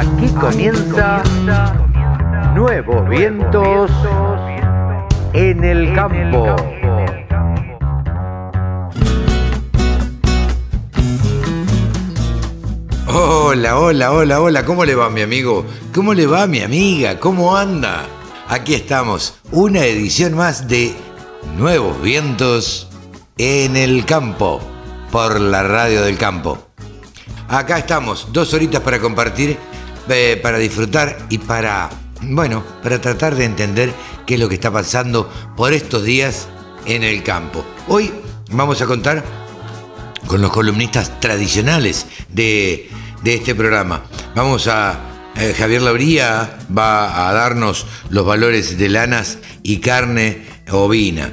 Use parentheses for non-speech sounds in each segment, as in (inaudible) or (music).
Aquí comienza Nuevos Vientos en el Campo. Hola, hola, hola, hola, ¿cómo le va mi amigo? ¿Cómo le va mi amiga? ¿Cómo anda? Aquí estamos, una edición más de Nuevos Vientos en el Campo, por la radio del campo. Acá estamos, dos horitas para compartir, para disfrutar y para, bueno, para tratar de entender qué es lo que está pasando por estos días en el campo. Hoy vamos a contar con los columnistas tradicionales de, de este programa. Vamos a... eh, Javier Labría va a darnos los valores de lanas y carne ovina.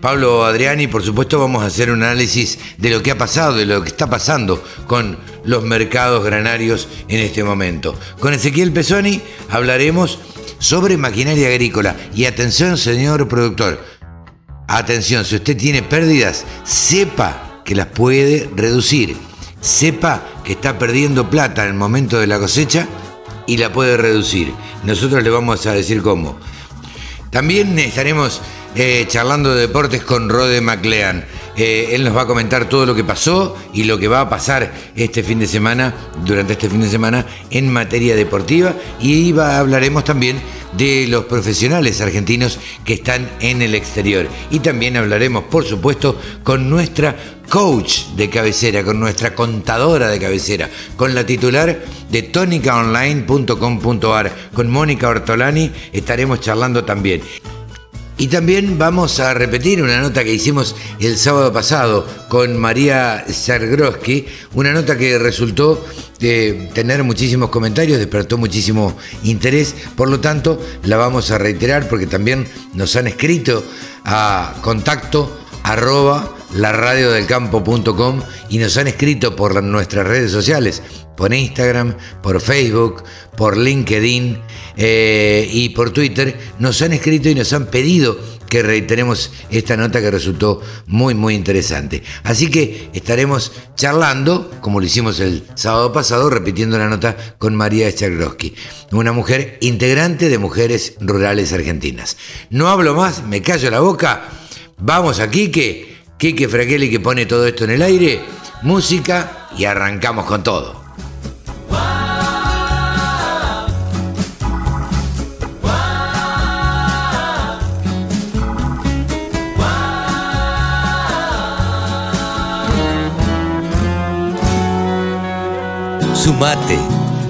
Pablo Adriani, por supuesto, vamos a hacer un análisis de lo que ha pasado, de lo que está pasando con los mercados granarios en este momento. Con Ezequiel Pesoni hablaremos sobre maquinaria agrícola. Y atención, señor productor, atención, si usted tiene pérdidas, sepa que las puede reducir. Sepa que está perdiendo plata en el momento de la cosecha y la puede reducir. Nosotros le vamos a decir cómo. También estaremos eh, charlando de deportes con Rode McLean. Eh, él nos va a comentar todo lo que pasó y lo que va a pasar este fin de semana, durante este fin de semana, en materia deportiva. Y va- hablaremos también de los profesionales argentinos que están en el exterior. Y también hablaremos, por supuesto, con nuestra coach de cabecera, con nuestra contadora de cabecera, con la titular de tonicaonline.com.ar, con Mónica Ortolani, estaremos charlando también. Y también vamos a repetir una nota que hicimos el sábado pasado con María Sargroski, una nota que resultó de tener muchísimos comentarios, despertó muchísimo interés, por lo tanto la vamos a reiterar porque también nos han escrito a contacto arroba laradiodelcampo.com y nos han escrito por nuestras redes sociales, por Instagram, por Facebook, por LinkedIn eh, y por Twitter, nos han escrito y nos han pedido que reiteremos esta nota que resultó muy muy interesante. Así que estaremos charlando, como lo hicimos el sábado pasado, repitiendo la nota con María Chagroski, una mujer integrante de Mujeres Rurales Argentinas. No hablo más, me callo la boca, vamos a Quique, Quique Fraquelli que pone todo esto en el aire, música y arrancamos con todo. Sumate.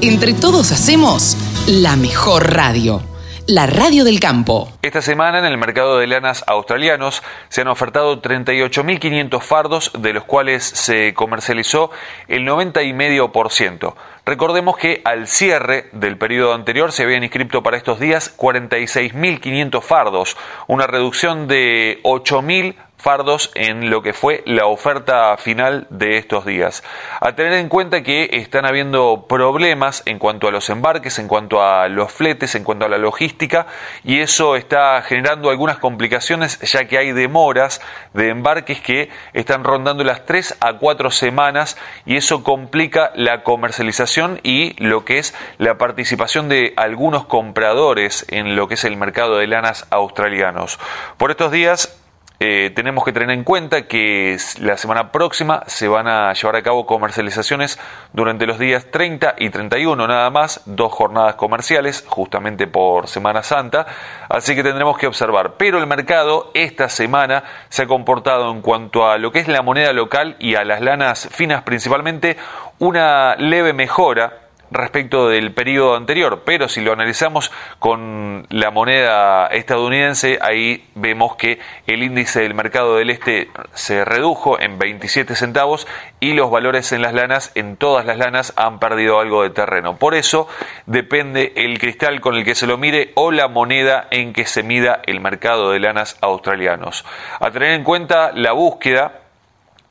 Entre todos hacemos la mejor radio, la radio del campo. Esta semana en el mercado de lanas australianos se han ofertado 38.500 fardos, de los cuales se comercializó el 90,5%. Recordemos que al cierre del periodo anterior se habían inscrito para estos días 46.500 fardos, una reducción de 8.000 fardos en lo que fue la oferta final de estos días. A tener en cuenta que están habiendo problemas en cuanto a los embarques, en cuanto a los fletes, en cuanto a la logística y eso está generando algunas complicaciones ya que hay demoras de embarques que están rondando las 3 a 4 semanas y eso complica la comercialización y lo que es la participación de algunos compradores en lo que es el mercado de lanas australianos. Por estos días eh, tenemos que tener en cuenta que la semana próxima se van a llevar a cabo comercializaciones durante los días 30 y 31 nada más, dos jornadas comerciales justamente por Semana Santa, así que tendremos que observar. Pero el mercado esta semana se ha comportado en cuanto a lo que es la moneda local y a las lanas finas principalmente una leve mejora respecto del periodo anterior, pero si lo analizamos con la moneda estadounidense, ahí vemos que el índice del mercado del este se redujo en 27 centavos y los valores en las lanas, en todas las lanas, han perdido algo de terreno. Por eso depende el cristal con el que se lo mire o la moneda en que se mida el mercado de lanas australianos. A tener en cuenta la búsqueda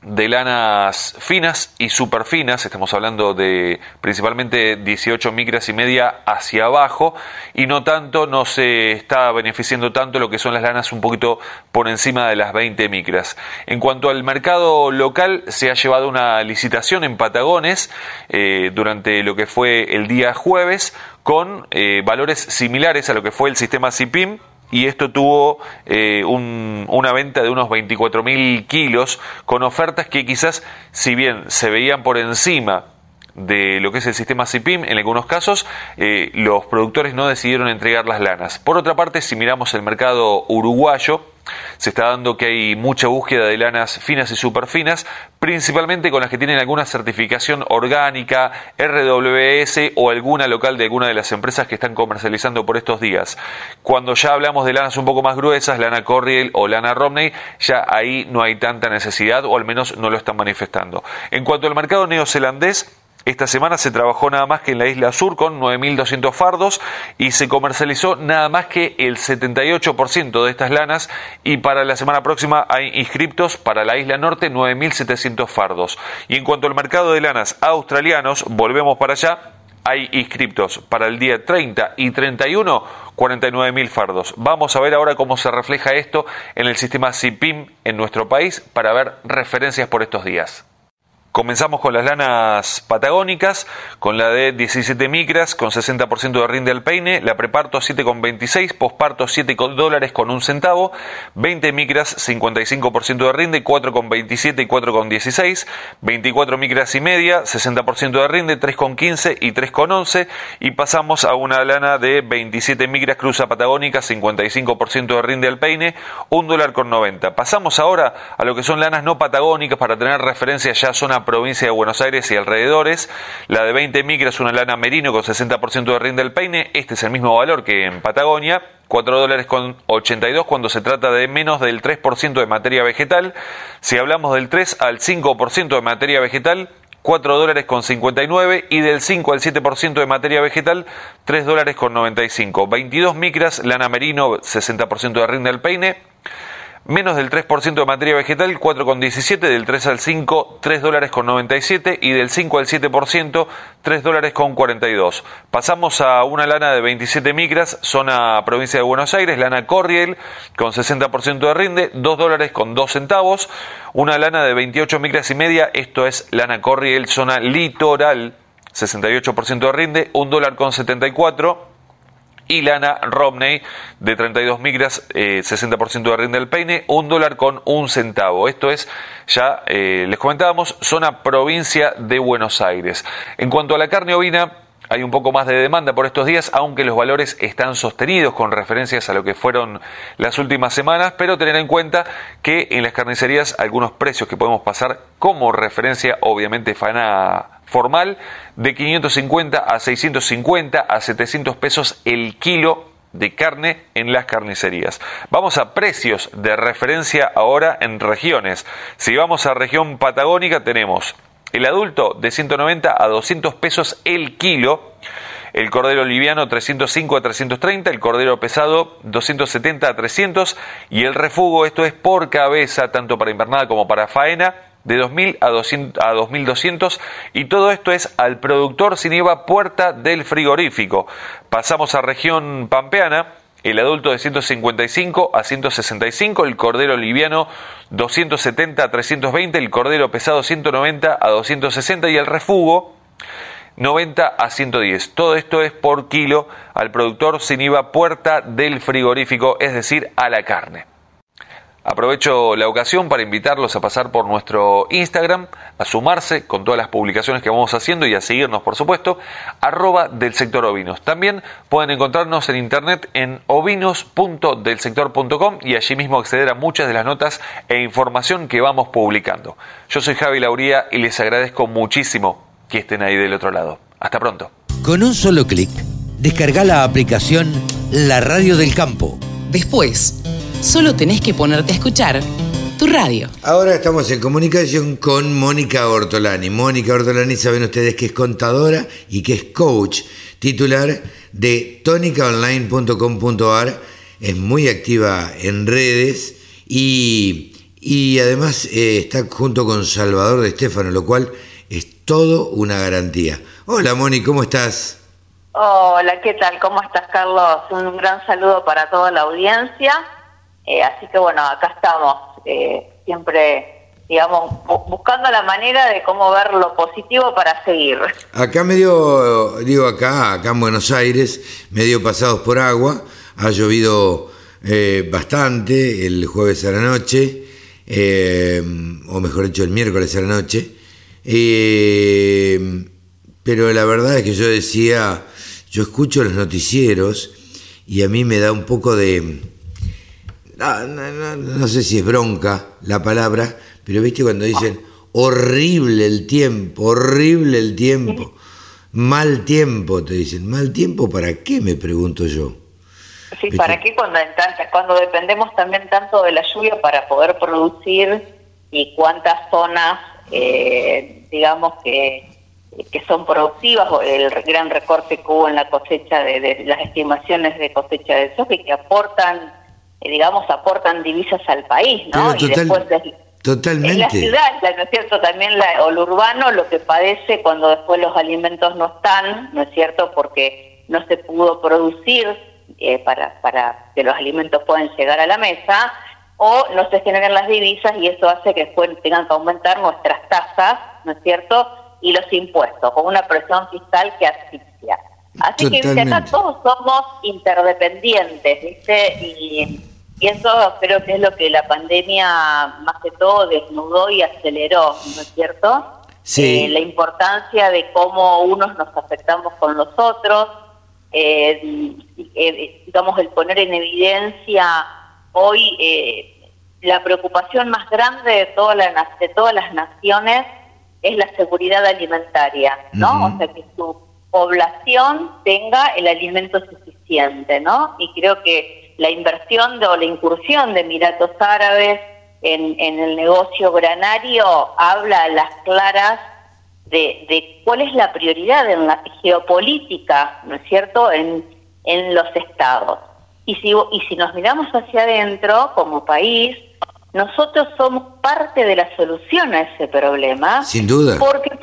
de lanas finas y super finas, estamos hablando de principalmente 18 micras y media hacia abajo, y no tanto, no se está beneficiando tanto lo que son las lanas un poquito por encima de las 20 micras. En cuanto al mercado local, se ha llevado una licitación en Patagones eh, durante lo que fue el día jueves con eh, valores similares a lo que fue el sistema CIPIM, y esto tuvo eh, una venta de unos 24.000 kilos con ofertas que quizás, si bien se veían por encima de lo que es el sistema CIPIM, en algunos casos eh, los productores no decidieron entregar las lanas. Por otra parte, si miramos el mercado uruguayo, se está dando que hay mucha búsqueda de lanas finas y superfinas, principalmente con las que tienen alguna certificación orgánica, RWS o alguna local de alguna de las empresas que están comercializando por estos días. Cuando ya hablamos de lanas un poco más gruesas, lana Corriel o lana Romney, ya ahí no hay tanta necesidad o al menos no lo están manifestando. En cuanto al mercado neozelandés, esta semana se trabajó nada más que en la isla sur con 9.200 fardos y se comercializó nada más que el 78% de estas lanas y para la semana próxima hay inscriptos para la isla norte 9.700 fardos. Y en cuanto al mercado de lanas australianos, volvemos para allá, hay inscriptos para el día 30 y 31 49.000 fardos. Vamos a ver ahora cómo se refleja esto en el sistema CIPIM en nuestro país para ver referencias por estos días. Comenzamos con las lanas patagónicas, con la de 17 micras, con 60% de rinde al peine, la preparto 7,26, posparto 7 dólares con un centavo, 20 micras 55% de rinde, 4,27 y 4,16, 24 micras y media, 60% de rinde, 3,15 y 3,11, y pasamos a una lana de 27 micras cruza patagónica, 55% de rinde al peine, 1 dólar con 90. Pasamos ahora a lo que son lanas no patagónicas para tener referencia ya zona provincia de Buenos Aires y alrededores. La de 20 micras, una lana merino con 60% de rinde del peine. Este es el mismo valor que en Patagonia. 4 dólares con 82 cuando se trata de menos del 3% de materia vegetal. Si hablamos del 3 al 5% de materia vegetal, 4 dólares con 59 y del 5 al 7% de materia vegetal, 3 dólares con 95. 22 micras, lana merino, 60% de rinde del peine menos del 3% de materia vegetal, 4,17, del 3 al 5, 3 dólares con 97 y del 5 al 7%, 3 dólares con 42. Pasamos a una lana de 27 micras, zona provincia de Buenos Aires, lana Corriel con 60% de rinde, 2 dólares con 2 centavos, una lana de 28 micras y media, esto es lana Corriel, zona litoral, 68% de rinde, 1 dólar con 74 y lana Romney de 32 micras, 60% eh, de rinde del peine, un dólar con un centavo. Esto es, ya eh, les comentábamos, zona provincia de Buenos Aires. En cuanto a la carne ovina, hay un poco más de demanda por estos días, aunque los valores están sostenidos con referencias a lo que fueron las últimas semanas, pero tener en cuenta que en las carnicerías algunos precios que podemos pasar como referencia, obviamente, fana formal de 550 a 650 a 700 pesos el kilo de carne en las carnicerías. Vamos a precios de referencia ahora en regiones. Si vamos a región patagónica tenemos el adulto de 190 a 200 pesos el kilo, el cordero liviano 305 a 330, el cordero pesado 270 a 300 y el refugo, esto es por cabeza, tanto para invernada como para faena, de 2.000 a, 200, a 2.200 y todo esto es al productor sin IVA puerta del frigorífico. Pasamos a región pampeana, el adulto de 155 a 165, el cordero liviano 270 a 320, el cordero pesado 190 a 260 y el refugo 90 a 110. Todo esto es por kilo al productor sin IVA puerta del frigorífico, es decir, a la carne. Aprovecho la ocasión para invitarlos a pasar por nuestro Instagram, a sumarse con todas las publicaciones que vamos haciendo y a seguirnos, por supuesto, arroba del sector ovinos. También pueden encontrarnos en internet en ovinos.delsector.com y allí mismo acceder a muchas de las notas e información que vamos publicando. Yo soy Javi Lauría y les agradezco muchísimo que estén ahí del otro lado. Hasta pronto. Con un solo clic, descarga la aplicación La Radio del Campo. Después, Solo tenés que ponerte a escuchar tu radio. Ahora estamos en comunicación con Mónica Ortolani. Mónica Ortolani, saben ustedes que es contadora y que es coach titular de tónicaonline.com.ar. Es muy activa en redes y, y además eh, está junto con Salvador de Estefano, lo cual es todo una garantía. Hola Moni, ¿cómo estás? Hola, ¿qué tal? ¿Cómo estás, Carlos? Un gran saludo para toda la audiencia. Eh, así que bueno, acá estamos, eh, siempre, digamos, buscando la manera de cómo ver lo positivo para seguir. Acá medio, digo acá, acá en Buenos Aires, medio pasados por agua, ha llovido eh, bastante el jueves a la noche, o mejor dicho, el miércoles a la noche. pero la verdad es que yo decía, yo escucho los noticieros y a mí me da un poco de... No, sé si es bronca la palabra, pero viste cuando dicen horrible el tiempo, horrible el tiempo, mal tiempo, te dicen, mal tiempo para qué, me pregunto yo. Sí, ¿para qué cuando, cuando dependemos también tanto de la lluvia para poder producir y cuántas zonas, eh, digamos que que son productivas, el gran recorte que hubo en la cosecha de, las estimaciones de cosecha de soja y que aportan, digamos, aportan divisas al país, ¿no? y después totalmente. En la ciudad, ¿no es cierto? También la, o lo urbano lo que padece cuando después los alimentos no están, ¿no es cierto? Porque no se pudo producir eh, para, para que los alimentos puedan llegar a la mesa o no se generan las divisas y eso hace que después tengan que aumentar nuestras tasas, ¿no es cierto? y los impuestos, con una presión fiscal que asfixia. Así que acá todos somos interdependientes, ¿viste? Y, eso creo que es lo que la pandemia más que todo desnudó y aceleró, ¿no es cierto? Sí. Eh, la importancia de cómo unos nos afectamos con los otros, eh, eh, digamos, el poner en evidencia hoy la preocupación más grande de, toda la, de todas las naciones es la seguridad alimentaria, ¿no? O sea, que su población tenga el alimento suficiente, ¿no? Y creo que la inversión o la incursión de Emiratos Árabes en, el negocio granario habla a las claras de, cuál es la prioridad en la geopolítica, ¿no es cierto?, en, en los estados. Y si, y si nos miramos hacia adentro como país, nosotros somos parte de la solución a ese problema. Sin duda. Porque,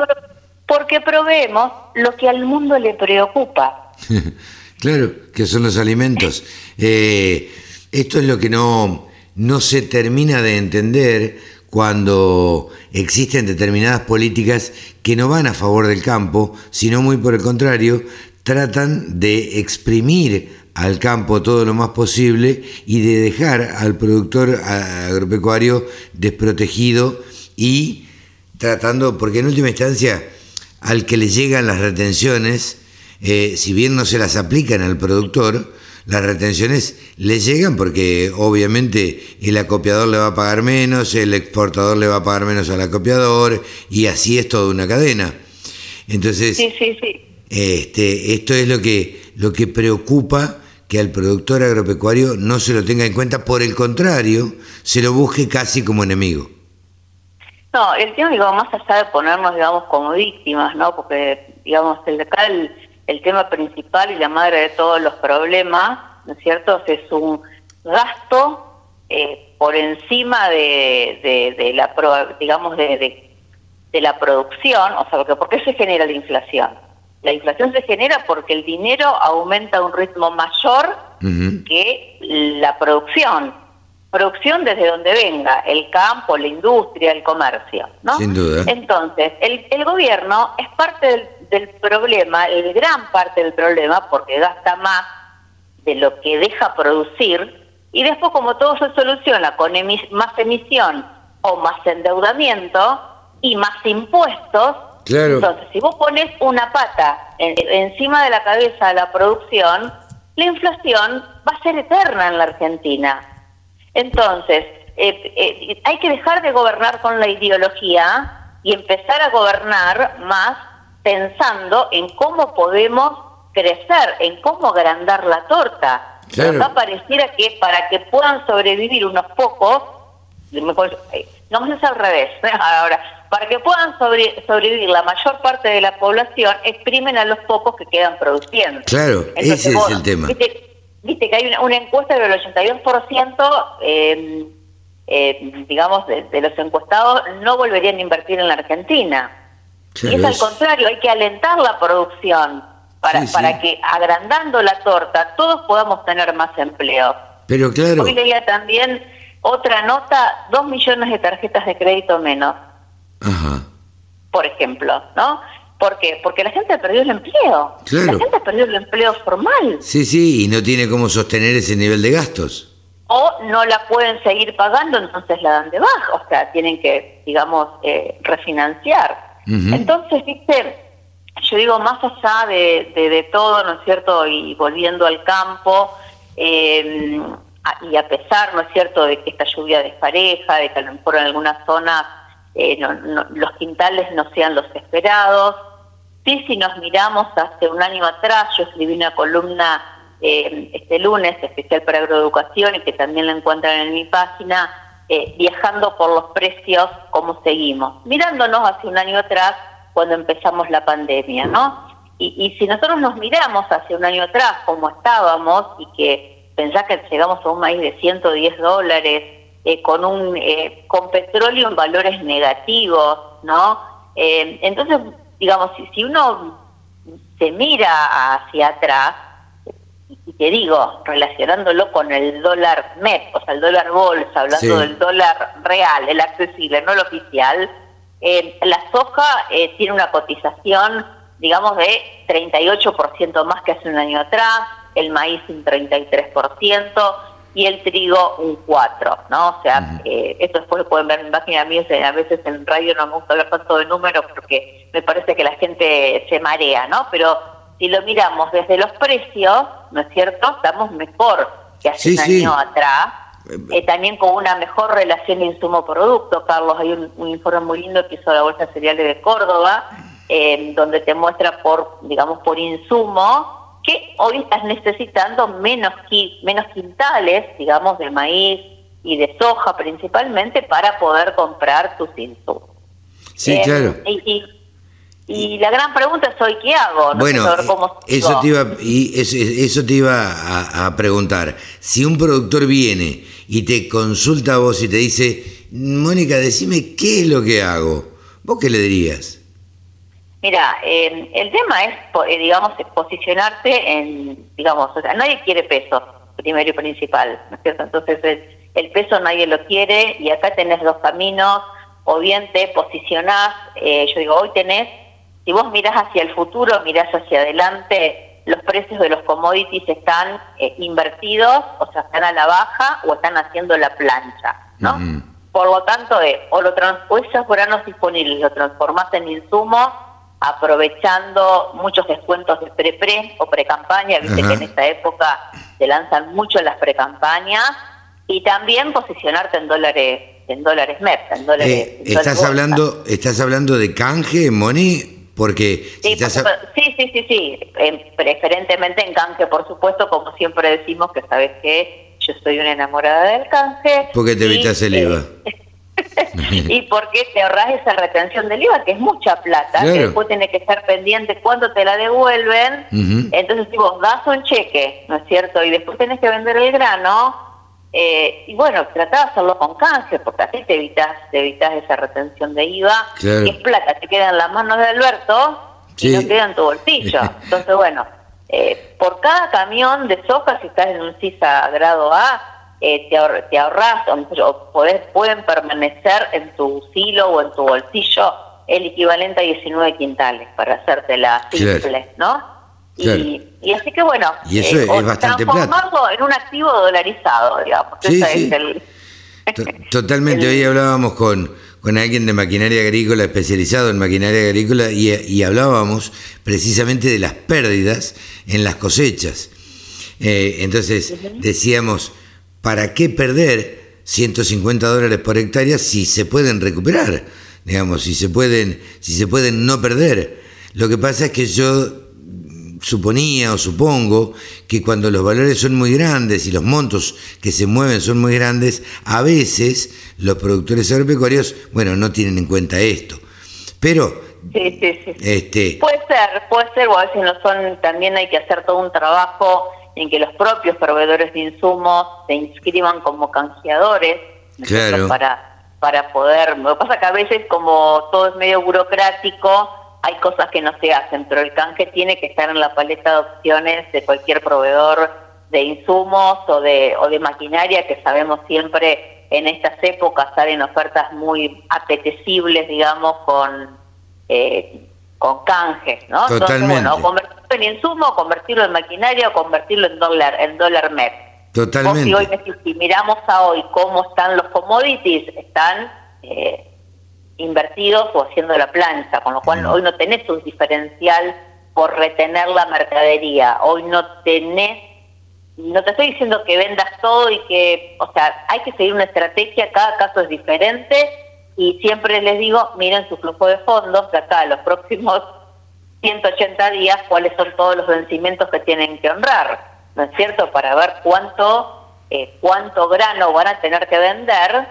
porque proveemos lo que al mundo le preocupa. (laughs) claro, que son los alimentos. Eh, esto es lo que no, no se termina de entender cuando existen determinadas políticas que no van a favor del campo, sino muy por el contrario, tratan de exprimir al campo todo lo más posible y de dejar al productor agropecuario desprotegido y tratando, porque en última instancia al que le llegan las retenciones, eh, si bien no se las aplican al productor, las retenciones le llegan porque obviamente el acopiador le va a pagar menos, el exportador le va a pagar menos al acopiador y así es toda una cadena. Entonces, Este, esto es lo que, lo que preocupa que al productor agropecuario no se lo tenga en cuenta, por el contrario, se lo busque casi como enemigo. No, el tema, digamos, más allá de ponernos, digamos, como víctimas, ¿no? Porque, digamos, el, acá el, tema principal y la madre de todos los problemas, ¿no es cierto?, es un gasto eh, por encima de, de, la, digamos, de, de, la producción, o sea, porque ¿por qué se genera la inflación? La inflación se genera porque el dinero aumenta a un ritmo mayor que la producción. Producción desde donde venga, el campo, la industria, el comercio. ¿no? Sin duda. Entonces, el, el gobierno es parte del, del problema, el gran parte del problema, porque gasta más de lo que deja producir, y después como todo se soluciona con más emisión o más endeudamiento y más impuestos, entonces, si vos pones una pata encima de la cabeza de la producción, la inflación va a ser eterna en la Argentina. Entonces, eh, eh, hay que dejar de gobernar con la ideología y empezar a gobernar más pensando en cómo podemos crecer, en cómo agrandar la torta. Claro. Acá pareciera que para que puedan sobrevivir unos pocos, eh, no es al revés. (laughs) Ahora, para que puedan sobrevivir la mayor parte de la población, exprimen a los pocos que quedan produciendo. Claro, ese es el tema. Viste, que hay una, encuesta del 82% eh, eh, digamos, de, los encuestados no volverían a invertir en la Argentina. Y es al contrario, hay que alentar la producción para, para que agrandando la torta todos podamos tener más empleo. Pero claro. Hoy leía también otra nota, dos millones de tarjetas de crédito menos. Ajá. Por ejemplo, ¿no? ¿Por qué? Porque la gente perdió el empleo. La gente perdió el empleo formal. Sí, sí, y no tiene cómo sostener ese nivel de gastos. O no la pueden seguir pagando, entonces la dan de baja. O sea, tienen que, digamos, eh, refinanciar. Entonces, viste, yo digo, más allá de, de, todo, ¿no es cierto? Y volviendo al campo, eh, y a pesar, ¿no es cierto?, de que esta lluvia despareja, de que a lo mejor en algunas zonas eh, los quintales no sean los esperados. Sí, si nos miramos hace un año atrás, yo escribí una columna eh, este lunes especial para agroeducación y que también la encuentran en mi página, eh, viajando por los precios, cómo seguimos. Mirándonos hace un año atrás, cuando empezamos la pandemia, ¿no? Y, y si nosotros nos miramos hace un año atrás, cómo estábamos y que pensás que llegamos a un maíz de 110 dólares, eh, con un eh, con petróleo en valores negativos, ¿no? Eh, entonces, digamos, si, si, uno se mira hacia atrás, te digo, relacionándolo con el dólar MEP, o sea, el dólar bolsa, hablando del dólar real, el accesible, no el oficial, la soja tiene una cotización, digamos, de 38% más que hace un año atrás, el maíz un 33%, y el trigo un 4, ¿no? O sea, eh, esto después lo pueden ver en página mía, a veces en radio no me gusta hablar tanto de números porque me parece que la gente se marea, ¿no? Pero si lo miramos desde los precios, ¿no es cierto? Estamos mejor que hace un año atrás. Eh, también con una mejor relación insumo-producto, Carlos. Hay un, informe muy lindo que hizo la Bolsa Cereales de Córdoba, eh, donde te muestra por, digamos, por insumo que hoy estás necesitando menos, menos quintales, digamos, de maíz y de soja principalmente para poder comprar tus insumos. Sí, eh, claro. Y, la gran pregunta es hoy, ¿qué hago? bueno, eso te iba, y eso, te iba a, a, preguntar. Si un productor viene y te consulta a vos y te dice, Mónica, decime qué es lo que hago, ¿vos qué le dirías? Mira, eh, el tema es, eh, digamos, posicionarte en, digamos, o sea, nadie quiere peso, primero y principal, ¿no es cierto? Entonces el, peso nadie lo quiere y acá tenés dos caminos, o bien te posicionás, eh, yo digo, hoy tenés, si vos mirás hacia el futuro, mirás hacia adelante, los precios de los commodities están invertidos, o sea, están a la baja o están haciendo la plancha, ¿no? Por lo tanto, o, lo trans o esos granos disponibles lo transformás en insumos, aprovechando muchos descuentos de pre-pre o pre-campaña, viste que en esta época se lanzan mucho las pre-campañas, y también posicionarte en dólares en dólares MEP, en dólares, eh, estás hablando estás hablando de canje, Moni, porque sí, sí, sí, sí, preferentemente en canje, por supuesto, como siempre decimos que sabes que yo soy una enamorada del canje. Porque te evitas el IVA. (laughs) y porque te ahorras esa retención del IVA, que es mucha plata, que después tienes que estar pendiente cuando te la devuelven. Entonces, si vos das un cheque, ¿no es cierto? Y después tenés que vender el grano, eh, y bueno, tratá de hacerlo con canje, porque así te evitas, te evitas esa retención de IVA, que es plata, te queda en las manos de Alberto y no queda en tu bolsillo. (laughs) Entonces, bueno, eh, por cada camión de soja, si estás en un CISA grado A, eh, te, ahorras o pueden permanecer en tu silo o en tu bolsillo el equivalente a 19 quintales para hacerte la simple, ¿no? Y, así que bueno, y eso es, bastante transformarlo en un activo dolarizado, digamos. Sí, sí. Totalmente, (laughs) hoy hablábamos con, con alguien de maquinaria agrícola especializado en maquinaria agrícola y, hablábamos precisamente de las pérdidas en las cosechas. Eh, entonces decíamos, ¿para qué perder 150 dólares por hectárea si se pueden recuperar? Digamos, si se pueden, si se pueden no perder. Lo que pasa es que yo suponía o supongo que cuando los valores son muy grandes y los montos que se mueven son muy grandes, a veces los productores agropecuarios, bueno, no tienen en cuenta esto. Pero Sí, sí, sí. Este... Puede ser, puede ser, o a veces no son, también hay que hacer todo un trabajo en que los propios proveedores de insumos se inscriban como canjeadores ¿no es cierto? Para, para poder... Lo que pasa que a veces como todo es medio burocrático, hay cosas que no se hacen, pero el canje tiene que estar en la paleta de opciones de cualquier proveedor de insumos o de, o de maquinaria que sabemos siempre en estas épocas salen ofertas muy apetecibles, digamos, con, eh, con canjes, ¿no? Totalmente. Entonces, bueno, convertirlo en insumo, convertirlo en maquinaria o convertirlo en dólar, en dólar MEP. Totalmente. si, hoy, si miramos a hoy cómo están los commodities, están eh, invertidos o haciendo la plancha, con lo cual hoy no tenés un diferencial por retener la mercadería, hoy no tenés no te estoy diciendo que vendas todo y que, o sea, hay que seguir una estrategia, cada caso es diferente y siempre les digo, miren su flujo de fondos de acá a los próximos (laughs) 180 días, cuáles son todos los vencimientos que tienen que honrar, ¿no es cierto? Para ver cuánto, eh, cuánto grano van a tener que vender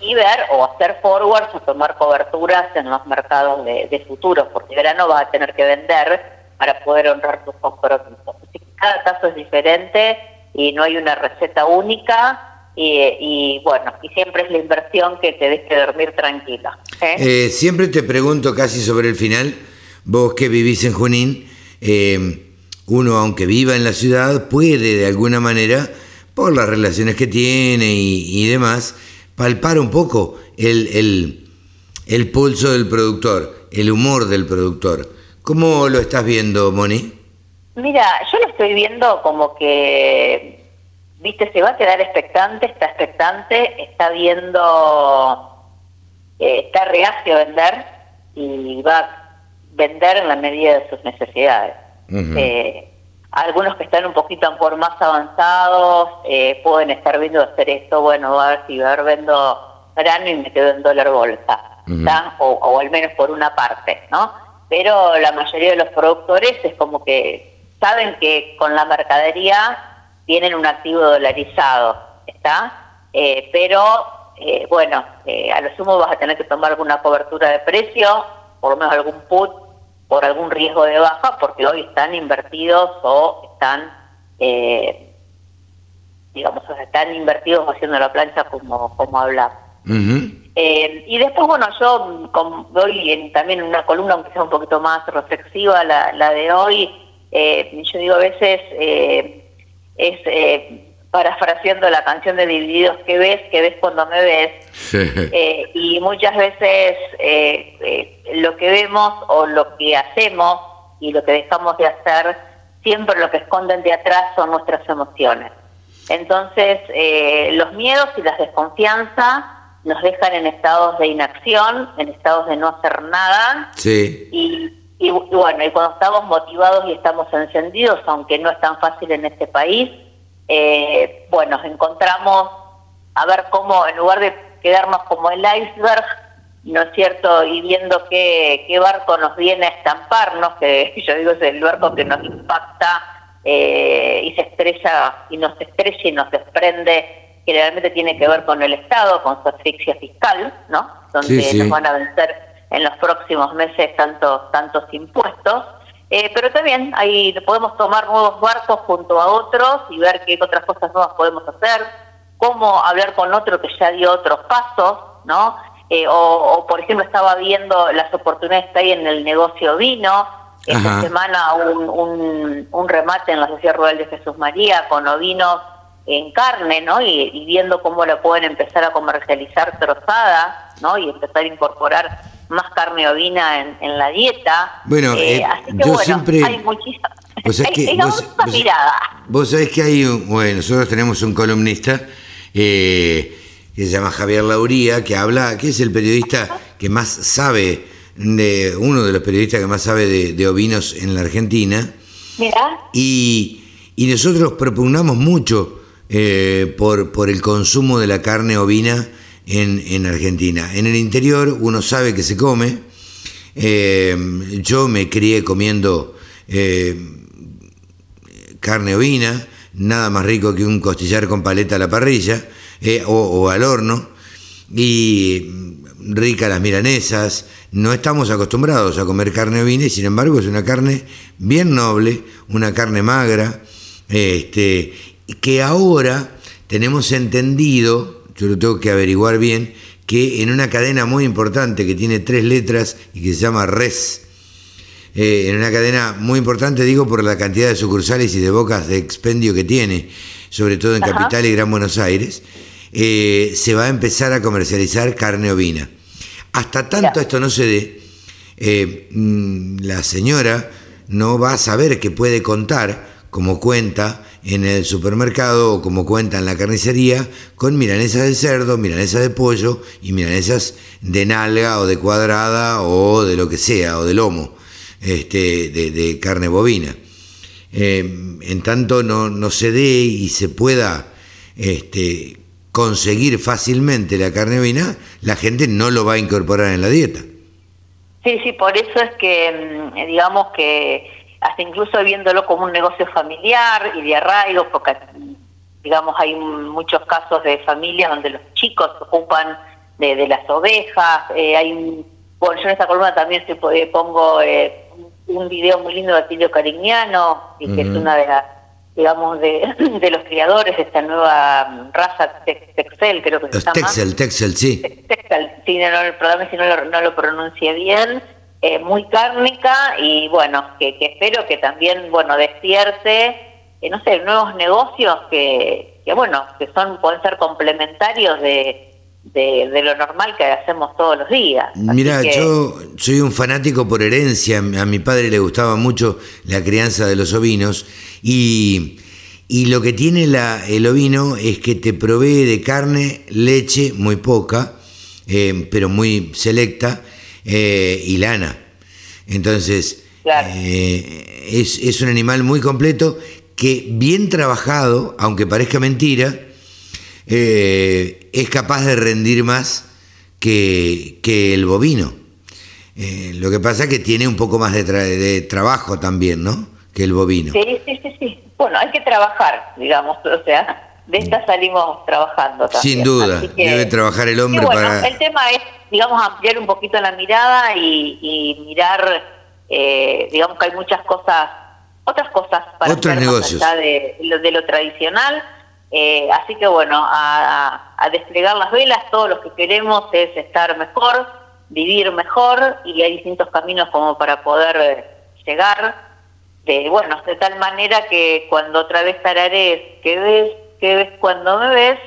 y ver o hacer forwards o tomar coberturas en los mercados de, de futuros, porque grano va a tener que vender para poder honrar sus compromisos cada caso es diferente y no hay una receta única. Y, bueno, y siempre es la inversión que te deje dormir tranquila. ¿eh? Eh, siempre te pregunto casi sobre el final, vos que vivís en Junín, eh, uno aunque viva en la ciudad puede de alguna manera, por las relaciones que tiene y, demás, palpar un poco el, el, el pulso del productor, el humor del productor. ¿Cómo lo estás viendo, Moni? Mira, yo lo estoy viendo como que, viste, se va a quedar expectante, está expectante, está viendo, eh, está reacio a vender y va a vender en la medida de sus necesidades. Eh, algunos que están un poquito por más avanzados eh, pueden estar viendo hacer esto, bueno, a ver si ver vendo grano y me quedo en dólar bolsa, o, o al menos por una parte, ¿no? Pero la mayoría de los productores es como que saben que con la mercadería tienen un activo dolarizado, ¿está? Eh, pero, eh, bueno, eh, a lo sumo vas a tener que tomar alguna cobertura de precio, por lo menos algún put, por algún riesgo de baja, porque hoy están invertidos o están, digamos, están invertidos haciendo la plancha como, como hablamos. y después, bueno, yo doy también una columna, aunque sea un poquito más reflexiva, la, la de hoy, eh, yo digo a veces, eh, es eh, parafraseando la canción de Divididos, que ves, que ves cuando me ves, eh, y muchas veces lo que vemos o lo que hacemos y lo que dejamos de hacer, siempre lo que esconden de atrás son nuestras emociones. Entonces, los miedos y las desconfianzas nos dejan en estados de inacción, en estados de no hacer nada. Sí. Y y, bueno, y cuando estamos motivados y estamos encendidos, aunque no es tan fácil en este país, eh, bueno, encontramos a ver cómo, en lugar de quedarnos como el iceberg, ¿no es cierto? Y viendo qué, qué barco nos viene a estamparnos, que (laughs) yo digo es el barco que nos impacta eh, y se estrella, y nos estrella y nos desprende, que realmente tiene que ver con el Estado, con su asfixia fiscal, ¿no? Donde nos van a vencer en los próximos meses tantos, tantos impuestos. Eh, pero también ahí podemos tomar nuevos barcos junto a otros y ver qué otras cosas nuevas podemos hacer, cómo hablar con otro que ya dio otros pasos, ¿no? Eh, o, por ejemplo, estaba viendo las oportunidades que hay en el negocio vino. Esta semana un, un, un, remate en la Sociedad Rural de Jesús María con ovinos en carne, ¿no? Y, y viendo cómo la pueden empezar a comercializar trozada, ¿no? Y empezar a incorporar más carne ovina en, en la dieta. Bueno, eh, eh así que, yo bueno, siempre... Hay muchísimas... Vos hay, que, vos, vos, mirada. vos sabés que hay un... Bueno, nosotros tenemos un columnista eh, que se llama Javier Lauría, que habla, que es el periodista que más sabe, de uno de los periodistas que más sabe de, de ovinos en la Argentina. Mira. Y, y nosotros propugnamos mucho eh, por, por el consumo de la carne ovina en, Argentina. En el interior uno sabe que se come. Eh, yo me crié comiendo eh, carne ovina, nada más rico que un costillar con paleta a la parrilla eh, o, al horno. Y rica las milanesas. No estamos acostumbrados a comer carne ovina y sin embargo es una carne bien noble, una carne magra, este, que ahora tenemos entendido yo lo tengo que averiguar bien, que en una cadena muy importante que tiene tres letras y que se llama RES, eh, en una cadena muy importante, digo, por la cantidad de sucursales y de bocas de expendio que tiene, sobre todo en Capital y Gran Buenos Aires, eh, se va a empezar a comercializar carne ovina. Hasta tanto esto no se dé, eh, mm, la señora no va a saber que puede contar, como cuenta en el supermercado o como cuenta en la carnicería, con milanesas de cerdo, milanesas de pollo y milanesas de nalga o de cuadrada o de lo que sea, o de lomo, este, de, carne bovina. Eh, en tanto no, no, se dé y se pueda este, conseguir fácilmente la carne bovina, la gente no lo va a incorporar en la dieta. Sí, sí, por eso es que, mm, digamos que hasta incluso viéndolo como un negocio familiar y de arraigo, porque digamos hay muchos casos de familias donde los chicos se ocupan de, las ovejas, eh, hay un, bueno, yo en esta columna también se pongo eh, un video muy lindo de Atilio Carignano, y que es una de las, digamos, de, (clears throat) de, los criadores de esta nueva raza Texel, creo que se llama. Texel, Texel, sí. Texel, sí, no, no, si no lo, no lo pronuncié bien. Eh, muy cárnica y bueno, que, espero que también, bueno, despierte, eh, no sé, nuevos negocios que, que, bueno, que son, pueden ser complementarios de, de, lo normal que hacemos todos los días. Mira, yo soy un fanático por herencia, a mi padre le gustaba mucho la crianza de los ovinos y, y lo que tiene la, el ovino es que te provee de carne, leche, muy poca, eh, pero muy selecta, eh, y lana. Entonces, eh, es, es, un animal muy completo que bien trabajado, aunque parezca mentira, eh, es capaz de rendir más que, que el bovino. lo que pasa es que tiene un poco más de, de, trabajo también, ¿no? Que el bovino. Sí, sí, sí, sí. Bueno, hay que trabajar, digamos, (laughs) o sea, de esta salimos trabajando también. Sin duda, debe trabajar el hombre para... El tema es digamos, ampliar un poquito la mirada y, mirar, eh, digamos que hay muchas cosas, otras cosas para Otros negocios. de, de, lo tradicional. Eh, así que bueno, a, a, desplegar las velas, todos lo que queremos es estar mejor, vivir mejor y hay distintos caminos como para poder eh, llegar. De, bueno, de tal manera que cuando otra vez tararees, que ves que ves cuando me ves,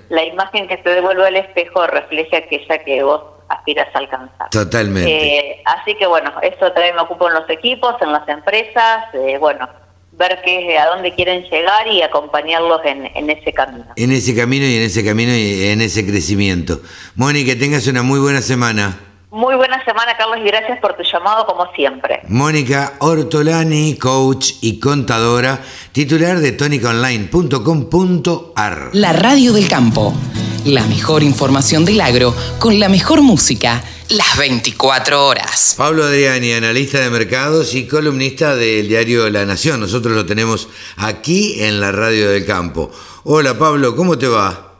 (laughs) la imagen que te devuelve al espejo refleja aquella que vos aspiras a alcanzar. Totalmente. Eh, así que bueno, eso también me ocupo en los equipos, en las empresas, eh, bueno, ver qué, a dónde quieren llegar y acompañarlos en, en, ese camino. En ese camino y en ese camino y en ese crecimiento. Mónica, tengas una muy buena semana. Muy buena semana, Carlos, y gracias por tu llamado como siempre. Mónica Ortolani, coach y contadora, titular de tonicaonline.com.ar. La radio del campo. La mejor información del agro con la mejor música las 24 horas. Pablo Adriani, analista de mercados y columnista del diario La Nación. Nosotros lo tenemos aquí en la radio del campo. Hola Pablo, ¿cómo te va?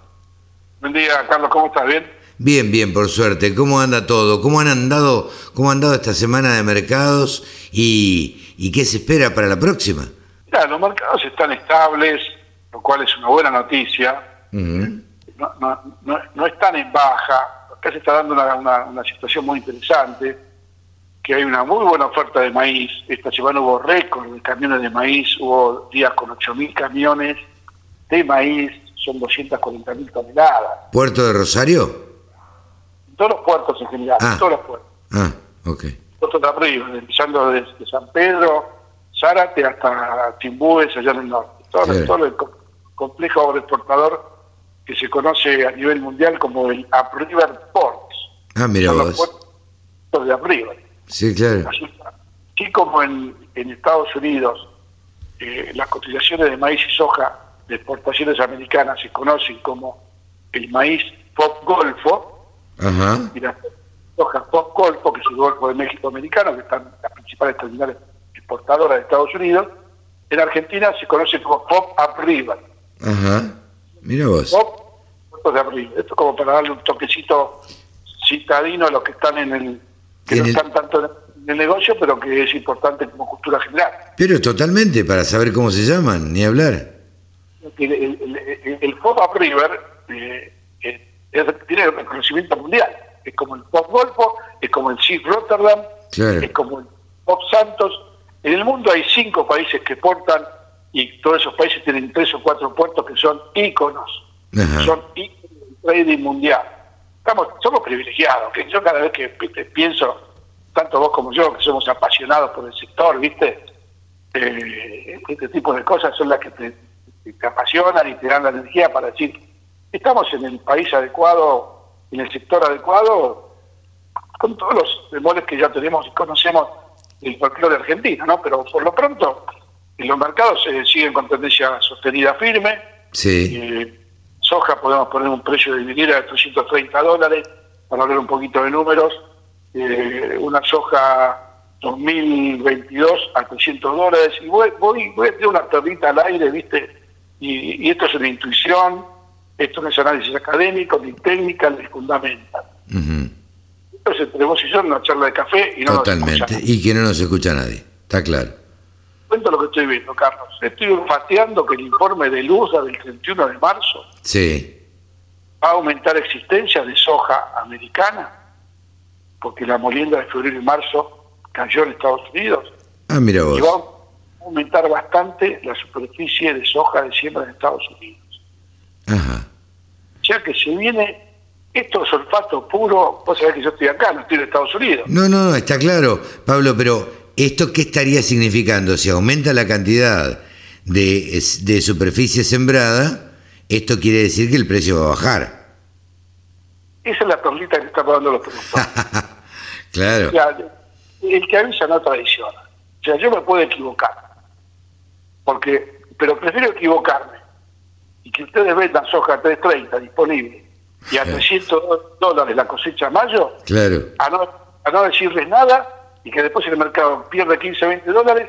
Buen día, Carlos, ¿cómo estás? ¿Bien? Bien, bien, por suerte. ¿Cómo anda todo? ¿Cómo han andado, cómo han andado esta semana de mercados y, y qué se espera para la próxima? Ya, los mercados están estables, lo cual es una buena noticia. no, no, no, están en baja. Acá se está dando una, una, situación muy interesante, que hay una muy buena oferta de maíz. Esta semana hubo récord de camiones de maíz, hubo días con 8.000 camiones de maíz, son 240.000 toneladas. ¿Puerto de Rosario? Todos los puertos en general, ah. todos los puertos. Ah, ok. Puerto de Arriba, empezando desde San Pedro, Zárate hasta Timbúes, allá en el norte. Todo, el complejo exportador que se conoce a nivel mundial como el Upriver Ports. Ah, mira vos. Los puertos de Upriver. Sí, claro. Así, como en, en, Estados Unidos eh, las cotizaciones de maíz y soja de exportaciones americanas se conocen como el maíz Pop Golfo, Ajá. y las sojas que es el Golfo de México americano, que están las principales terminales exportadoras de Estados Unidos, en Argentina se conoce como Pop Up Ajá, mira vos. Pop de arriba. Esto como para darle un toquecito citadino a los que están en el, que no están tanto en el negocio, pero que es importante como cultura general. Pero totalmente, para saber cómo se llaman, ni hablar. El, el, el, Pop Up River eh, eh, tiene reconocimiento mundial. Es como el Pop Golfo, es como el Chief Rotterdam, es como el Pop Santos. En el mundo hay cinco países que portan y todos esos países tienen tres o cuatro puertos que son íconos, son íconos del trading mundial. Estamos, somos privilegiados, que yo cada vez que pienso, tanto vos como yo, que somos apasionados por el sector, ¿viste? Eh, este tipo de cosas son las que te, te apasionan y te dan la energía para decir, estamos en el país adecuado, en el sector adecuado, con todos los demoles que ya tenemos y conocemos del folclore argentino, ¿no? Pero por lo pronto, los mercados se siguen con tendencia sostenida firme. Sí. Eh, soja podemos poner un precio de vinil de 330 dólares, para hablar un poquito de números. Eh, una soja 2022 a 300 dólares. Y voy, voy, voy a tener una perrita al aire, ¿viste? Y, esto es una intuición, esto no es análisis académico, ni técnica, ni fundamental. Entonces tenemos y yo una charla de café y no Totalmente, y que no nos escucha nadie, está claro. Cuento lo que estoy viendo, Carlos. Estoy olfateando que el informe de Lusa del 31 de marzo sí. va a aumentar existencia de soja americana, porque la molienda de febrero y marzo cayó en Estados Unidos. Ah, mira vos aumentar bastante la superficie de soja de siembra en Estados Unidos. Ajá. Que se viene, esto es olfato puro, vos sabés que yo estoy acá, no estoy en Estados Unidos. No, no, no, está claro, Pablo, pero ¿esto qué estaría significando? Si aumenta la cantidad de, de superficie sembrada, esto quiere decir que el precio va a bajar. Esa es la perlita que está pagando los productores. (laughs) claro. el que avisa no traiciona. O sea, yo me puedo equivocar porque pero prefiero equivocarme y que ustedes vendan soja a 3.30 disponible y a 300 dólares la cosecha a mayo, claro. a, no, a no decirles nada y que después el mercado pierde 15 20 dólares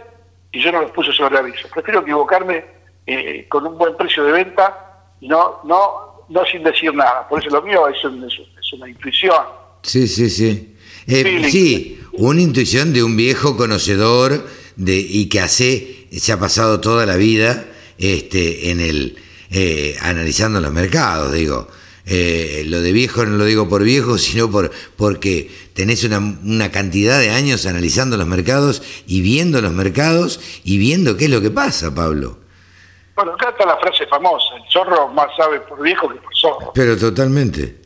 y yo no los puse sobre aviso. Prefiero equivocarme eh, con un buen precio de venta y no, no, no sin decir nada. Por eso lo mío es, es, una intuición. Sí, sí, sí. Eh, sí, una intuición de un viejo conocedor de, y que hace se ha pasado toda la vida este, en el eh, analizando los mercados, digo. Eh, lo de viejo no lo digo por viejo, sino por porque tenés una, una, cantidad de años analizando los mercados y viendo los mercados y viendo qué es lo que pasa, Pablo. Bueno, acá está la frase famosa, el zorro más sabe por viejo que por zorro. Pero totalmente.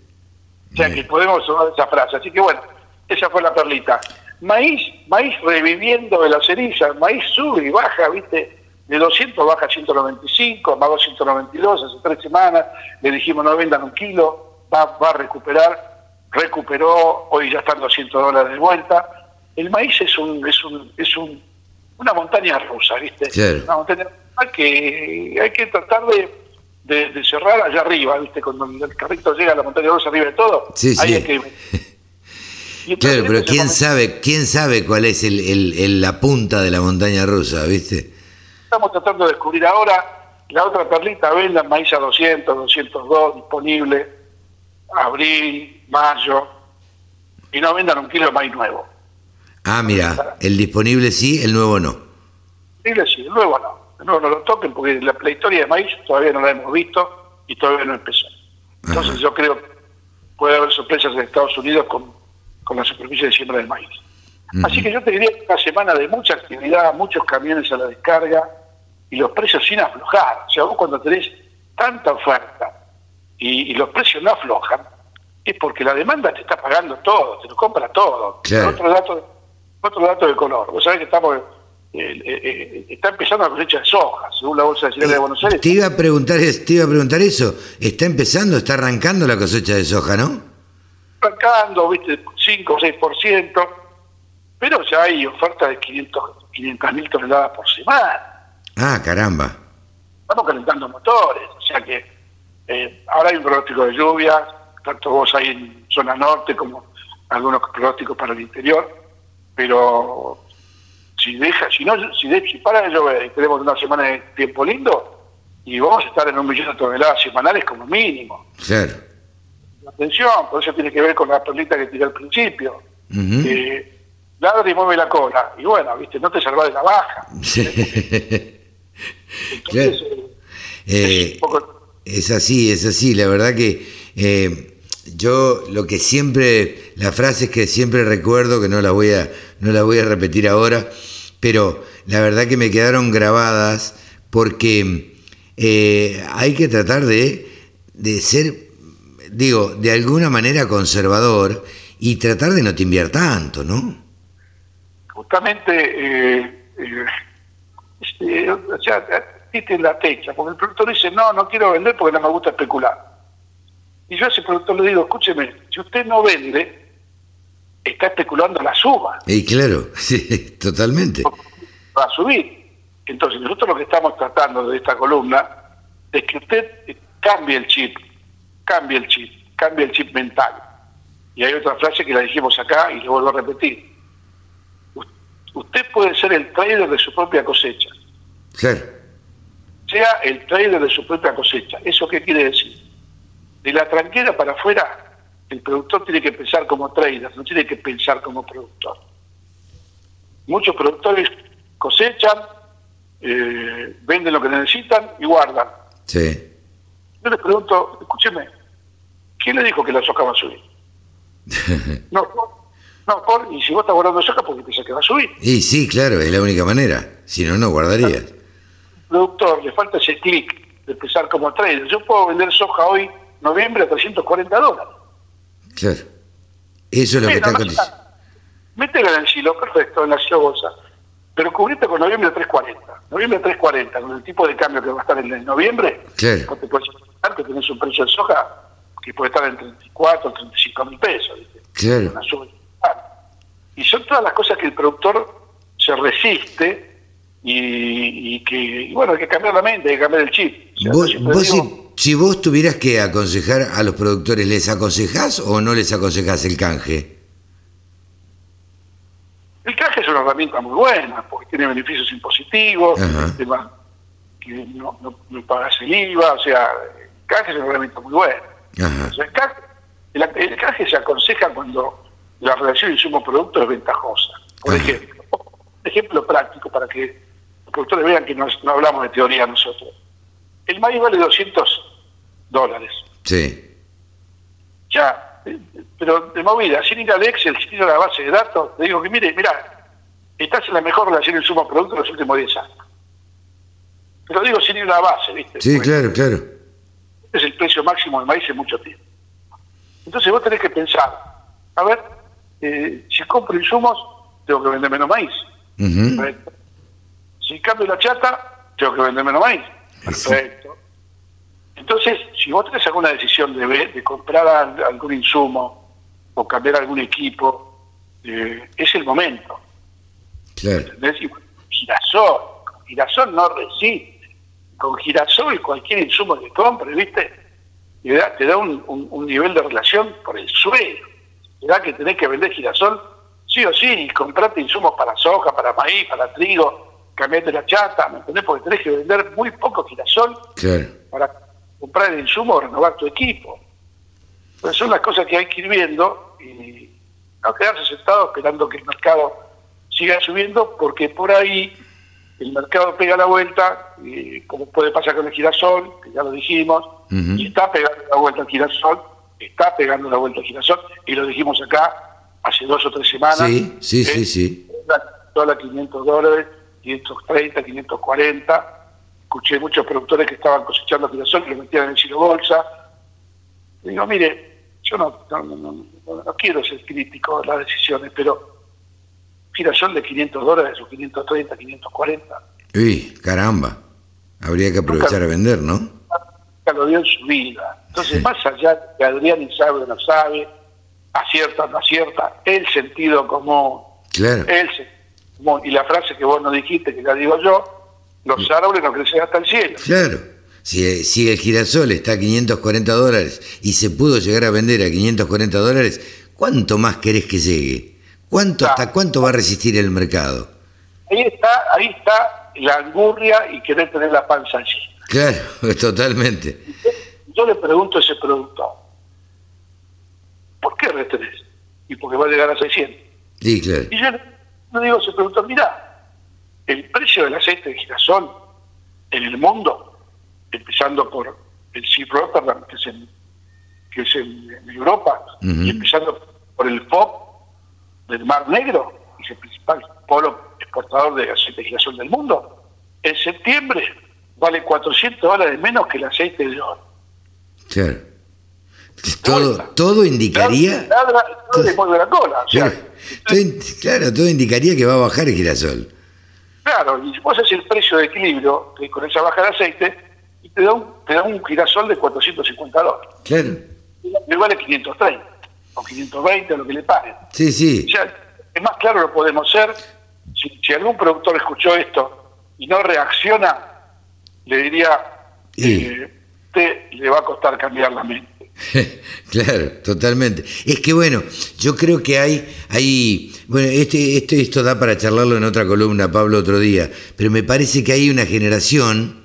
O sea que podemos usar esa frase. Así que bueno, esa fue la perlita. Maíz, maíz reviviendo de la ceriza, maíz sube y baja, ¿viste? De 200 baja a 195, más 292 hace tres semanas, le dijimos no vendan un kilo, va, va a recuperar, recuperó, hoy ya están 200 dólares de vuelta. El maíz es un, es un, es un, una montaña rusa, ¿viste? Una montaña rusa que hay que tratar de, de, cerrar allá arriba, ¿viste? Cuando el carrito llega a la montaña rusa arriba de todo, sí, hay que (laughs) Claro, pero quién sabe, quién sabe cuál es el, el, la punta de la montaña rusa, ¿viste? Estamos tratando de descubrir ahora la otra perlita, venda maíz a 200, 202 disponible, abril, mayo, y no vendan un kilo de maíz nuevo. Ah, mira, el disponible sí, el nuevo no. Disponible sí, el nuevo no. El nuevo no lo toquen porque la, la historia de maíz todavía no la hemos visto y todavía no empezó. Entonces yo creo que puede haber sorpresas en Estados Unidos con con la superficie de siembra del maíz. Así que yo te diría una semana de mucha actividad, muchos camiones a la descarga y los precios sin aflojar. O sea, vos cuando tenés tanta oferta y, los precios no aflojan, es porque la demanda te está pagando todo, te lo compra todo. Otro dato otro dato de color. Vos sabés que estamos eh, eh, eh, está empezando la cosecha de soja, según la Bolsa de Cereales de Buenos Aires. Te iba, a preguntar, te iba a preguntar eso. Está empezando, está arrancando la cosecha de soja, ¿no? arrancando, viste, 5 o 6%, pero ya hay oferta de 500 mil toneladas por semana. Ah, caramba. Estamos calentando motores, o sea que eh, ahora hay un pronóstico de lluvia, tanto vos ahí en zona norte como algunos pronósticos para el interior, pero si deja, si no, si, si para de llover y tenemos una semana de tiempo lindo, y vamos a estar en un millón de toneladas semanales como mínimo. Claro atención, por eso tiene que ver con la perlita que tiré al principio. Eh, ladra y mueve la cola. Y bueno, viste, no te salvas de la baja. Eh, es, así, es así. La verdad que Eh, yo lo que siempre, las frases que siempre recuerdo, que no las voy a, no las voy a repetir ahora, pero la verdad que me quedaron grabadas porque eh, hay que tratar de, de ser, digo, de alguna manera conservador y tratar de no timbiar tanto, ¿no? Justamente, eh, eh, este, o sea, en la techa, porque el productor dice, no, no quiero vender porque no me gusta especular. Y yo a ese productor le digo, escúcheme, si usted no vende, está especulando la suba. Y claro, (laughs) sí, totalmente. Va a subir. Entonces, nosotros lo que estamos tratando de esta columna es que usted cambie el chip, cambie el chip, cambie el chip mental. Y hay otra frase que la dijimos acá y le vuelvo a repetir. Usted puede ser el trader de su propia cosecha. Claro. Sea el trader de su propia cosecha. ¿Eso qué quiere decir? De la tranquera para afuera, el productor tiene que pensar como trader, no tiene que pensar como productor. Muchos productores cosechan, eh, venden lo que necesitan y guardan. Sí. Yo les pregunto, escúcheme, ¿quién le dijo que la soja va a subir? (laughs) no, no, por, y si vos estás guardando soja, porque piensas que va a subir. Y sí, claro, es la única manera. Si no, no guardarías. Productor, le falta ese clic de empezar como trader. Yo puedo vender soja hoy, noviembre, a 340 dólares. Claro. Eso es lo que está aconteciendo. Métela en el silo, perfecto, en la bolsa. Pero cubriste con noviembre 340. Noviembre 340, con el tipo de cambio que va a estar en, noviembre, claro. te puedes que tenés un precio de soja que puede estar en 34 o 35 mil pesos. ¿viste? Claro. Y son todas las cosas que el productor se resiste y, que, bueno, hay que cambiar la mente, hay que cambiar el chip. vos, si, vos tuvieras que aconsejar a los productores, ¿les aconsejás o no les aconsejás el canje? El canje es una herramienta muy buena, porque tiene beneficios impositivos, que no, no, no pagas el IVA, o sea, el canje es una herramienta muy buena. el, canje, se aconseja cuando la relación insumo-producto es ventajosa. Por ejemplo, ejemplo práctico para que los productores vean que no, hablamos de teoría nosotros. El maíz vale 200 dólares. Sí. Ya, pero de movida, sin ir al Excel, sin ir a la base de datos, le digo que mire, mira, estás en la mejor relación insumo-producto de los últimos 10 años. Pero digo sin ir a la base, ¿viste? Sí, claro, claro. es el precio máximo del maíz en mucho tiempo. Entonces vos tenés que pensar, a ver, eh, si compro insumos, tengo que vender menos maíz. Si cambio la chata, tengo que vender menos maíz. Perfecto. Entonces, si vos tenés alguna decisión de, de comprar algún insumo o cambiar algún equipo, eh, es el momento. Claro. girasol, girasol no resiste. Con girasol cualquier insumo que compre, ¿viste? Te da, te da un, un nivel de relación por el suelo será que tenés que vender girasol, sí o sí, y comprarte insumos para soja, para maíz, para trigo, cambiarte la chata, ¿me entendés? Porque tenés que vender muy poco girasol para comprar el insumo o renovar tu equipo. Entonces son las cosas que hay que ir viendo y no quedarse sentado esperando que el mercado siga subiendo, porque por ahí el mercado pega la vuelta, y como puede pasar con el girasol, que ya lo dijimos, y está pegando la vuelta el girasol, está pegando la vuelta al girasol, y lo dijimos acá hace dos o tres semanas. Sí, sí, sí, sí. Dólar 500 dólares, 530, 540. Escuché muchos productores que estaban cosechando girasol y lo metían en el silo bolsa. digo, mire, yo no, no, quiero ser crítico de las decisiones, pero girasol de 500 dólares o 530, 540. Uy, caramba. Habría que aprovechar a vender, ¿no? lo dio en su vida. Entonces, más allá de que Adrián sabe o no sabe, acierta o no acierta, el sentido común, claro. el y la frase que vos no dijiste, que la digo yo, los árboles no crecen hasta el cielo. Claro. Si, si el girasol está a 540 dólares y se pudo llegar a vender a 540 dólares, ¿cuánto más querés que llegue? ¿Cuánto, ¿Hasta cuánto va a resistir el mercado? Ahí está, ahí está la angurria y querer tener la panza allí. Claro, (laughs) totalmente. Yo le pregunto a ese productor, ¿por qué retenés? Y porque va a llegar a 600. Sí, claro. Y yo le digo a ese productor, mira, el precio del aceite de girasol en el mundo, empezando por el Sea Rotterdam, que es, que es en, Europa, y empezando por el FOB del Mar Negro, que es el principal polo exportador de aceite de girasol del mundo, en septiembre vale 400 dólares menos que el aceite de oro. Claro. Todo, todo indicaría. todo, la cola. claro, todo indicaría que va a bajar el girasol. Claro, y vos haces el precio de equilibrio con esa baja de aceite y te da un, te da un girasol de 450 dólares. Claro. Le vale 530 o 520 lo que le paguen. Sí, sí. O sea, es más claro lo podemos ser. Si, algún productor escuchó esto y no reacciona, le diría, eh, usted le va a costar cambiar la mente. (laughs) claro, totalmente. Es que bueno, yo creo que hay, hay bueno, este, este, esto da para charlarlo en otra columna, Pablo, otro día, pero me parece que hay una generación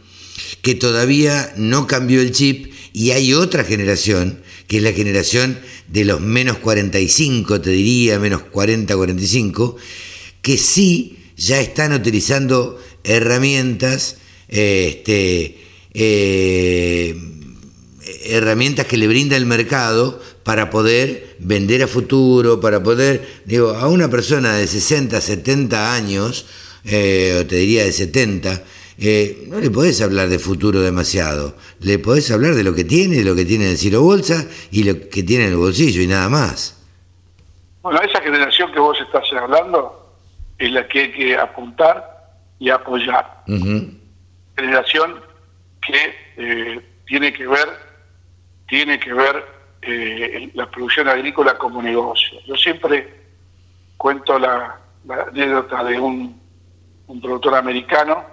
que todavía no cambió el chip y hay otra generación, que es la generación de los menos 45, te diría, menos 40, 45, que sí ya están utilizando herramientas, este, eh, herramientas que le brinda el mercado para poder vender a futuro, para poder, digo, a una persona de 60, 70 años, eh, o te diría de 70, eh, no le podés hablar de futuro demasiado, le podés hablar de lo que tiene, de lo que tiene en el Ciro Bolsa y lo que tiene en el bolsillo y nada más. Bueno, esa generación que vos estás hablando es la que hay que apuntar y apoyar. Generación que eh, tiene que ver tiene que ver eh, la producción agrícola como negocio. Yo siempre cuento la, anécdota de un, productor americano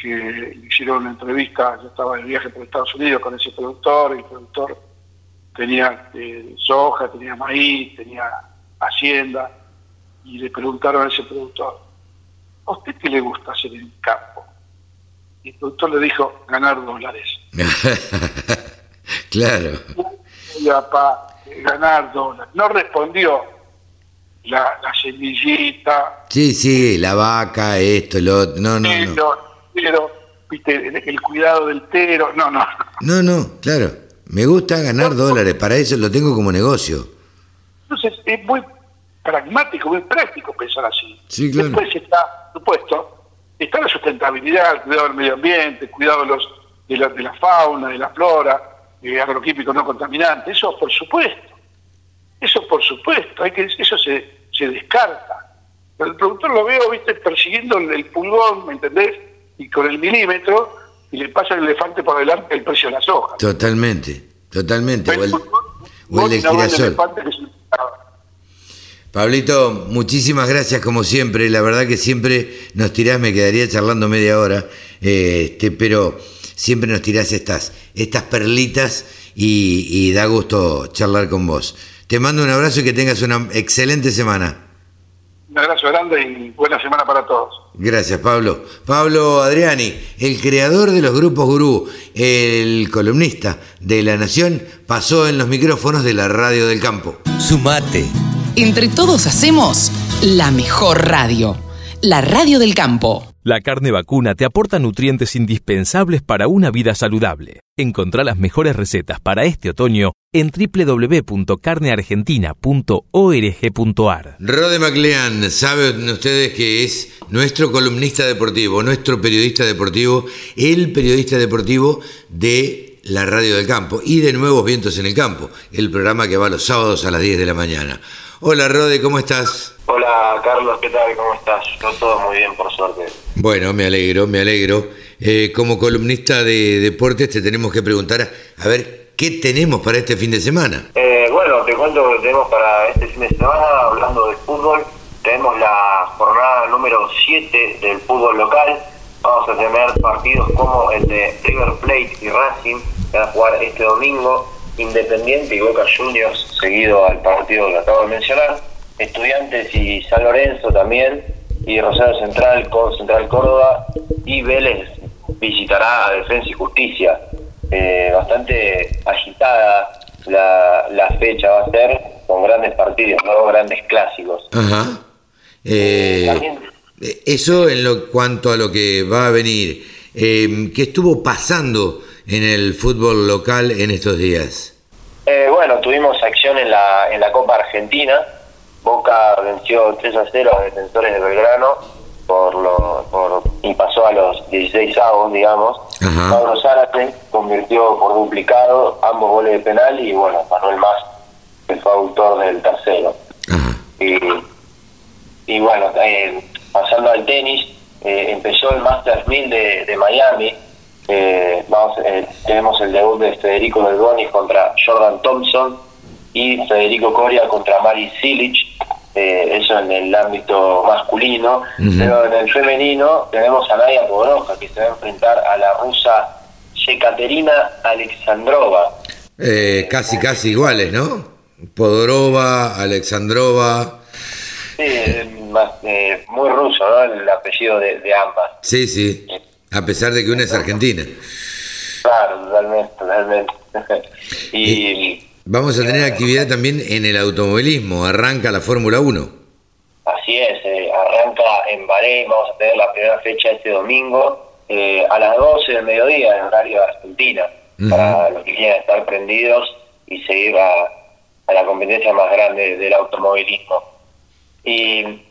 que hicieron una entrevista, yo estaba de viaje por Estados Unidos con ese productor, y el productor tenía eh, soja, tenía maíz, tenía hacienda, y le preguntaron a ese productor, ¿a usted qué le gusta hacer en el campo? Y el productor le dijo, ganar dólares. (laughs) Claro. Para ganar dólares. No respondió la, la semillita. Sí, sí, la vaca, esto, lo otro. No, no, no. viste, el, cuidado del tero. No, no. No, no, claro. Me gusta ganar dólares, para eso lo tengo como negocio. Entonces, es muy pragmático, muy práctico pensar así. Sí, claro. Después está, supuesto, está la sustentabilidad, el cuidado del medio ambiente, el cuidado de, los, de, la, de la fauna, de la flora, eh, agroquímicos no contaminantes, eso por supuesto, eso por supuesto, hay que eso se, se descarta. Pero el productor lo veo, viste, persiguiendo el, pulgón, ¿me entendés? Y con el milímetro, y le pasa el elefante por delante el precio de las hojas. Totalmente, totalmente. O el, Pablito, muchísimas gracias como siempre. La verdad que siempre nos tirás, me quedaría charlando media hora, eh, este, pero siempre nos tirás estas, estas perlitas y, da gusto charlar con vos. Te mando un abrazo y que tengas una excelente semana. Un abrazo grande y buena semana para todos. Gracias, Pablo. Pablo Adriani, el creador de los grupos Gurú, el columnista de La Nación, pasó en los micrófonos de la Radio del Campo. Sumate. Entre todos hacemos la mejor radio, la Radio del Campo. La carne vacuna te aporta nutrientes indispensables para una vida saludable. Encontrá las mejores recetas para este otoño en www.carneargentina.org.ar. Rode MacLean, saben ustedes que es nuestro columnista deportivo, nuestro periodista deportivo, el periodista deportivo de la Radio del Campo y de Nuevos Vientos en el Campo, el programa que va los sábados a las 10 de la mañana. Hola Rode, ¿cómo estás? Hola Carlos, ¿qué tal? ¿Cómo estás? todo muy bien, por suerte. Bueno, me alegro, me alegro. Eh, como columnista de deportes te tenemos que preguntar, a ver, ¿qué tenemos para este fin de semana? Eh, bueno, te cuento que tenemos para este fin de semana, hablando de fútbol, tenemos la jornada número 7 del fútbol local. Vamos a tener partidos como el de River Plate y Racing, que van a jugar este domingo Independiente y Boca Juniors, seguido al partido que acabo de mencionar, Estudiantes y San Lorenzo también, y Rosario Central con Central Córdoba, y Vélez visitará a Defensa y Justicia. Eh, bastante agitada la, fecha va a ser, con grandes partidos, ¿no? grandes clásicos. Ajá. Eh, eso en lo cuanto a lo que va a venir. Eh, ¿Qué estuvo pasando en el fútbol local en estos días? Eh, bueno, tuvimos acción en la, en la Copa Argentina. Boca venció 3 a 0 a Defensores de Belgrano por lo, por, y pasó a los 16 avos, digamos. Ajá. Mauro Zárate convirtió por duplicado ambos goles de penal y bueno, Manuel Más, que fue autor del tercero. Ajá. Y, y bueno, eh, pasando al tenis, eh, empezó el Masters 1000 de, de Miami. Eh, vamos, eh, tenemos el debut de Federico Delbonis contra Jordan Thompson y Federico Coria contra Mari Silic. Eh, eso en el ámbito masculino. Pero en el femenino tenemos a Nadia Podoroska que se va a enfrentar a la rusa Yekaterina Alexandrova. Eh, casi, casi iguales, ¿no? Podorova, Alexandrova. Sí, eh, más, muy ruso, ¿no? El apellido de, de ambas. Sí, sí. A pesar de que una es argentina. Claro, totalmente, totalmente. (laughs) y Vamos a tener actividad también en el automovilismo. Arranca la Fórmula 1. así es, eh, arranca en Bahrein, vamos a tener la primera fecha este domingo eh, a las 12 del mediodía en horario de Argentina, para los que quieran estar prendidos y seguir a, a la competencia más grande del automovilismo. Y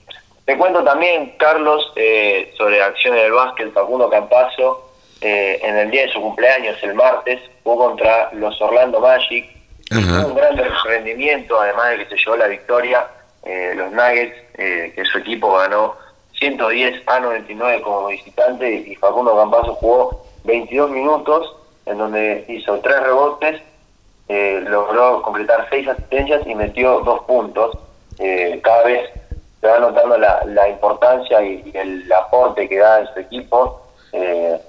te cuento también, Carlos, eh, sobre acciones del básquet, Facundo Campazo, eh, en el día de su cumpleaños, el martes, jugó contra los Orlando Magic, Ajá. Un gran rendimiento, además de que se llevó la victoria. eh, los Nuggets, eh, que su equipo ganó 110 a 99 como visitante y Facundo Campazo jugó 22 minutos en donde hizo tres rebotes, eh, logró completar seis asistencias y metió dos puntos. Cada vez se va notando la, la importancia y, y el aporte que da en su equipo, eh,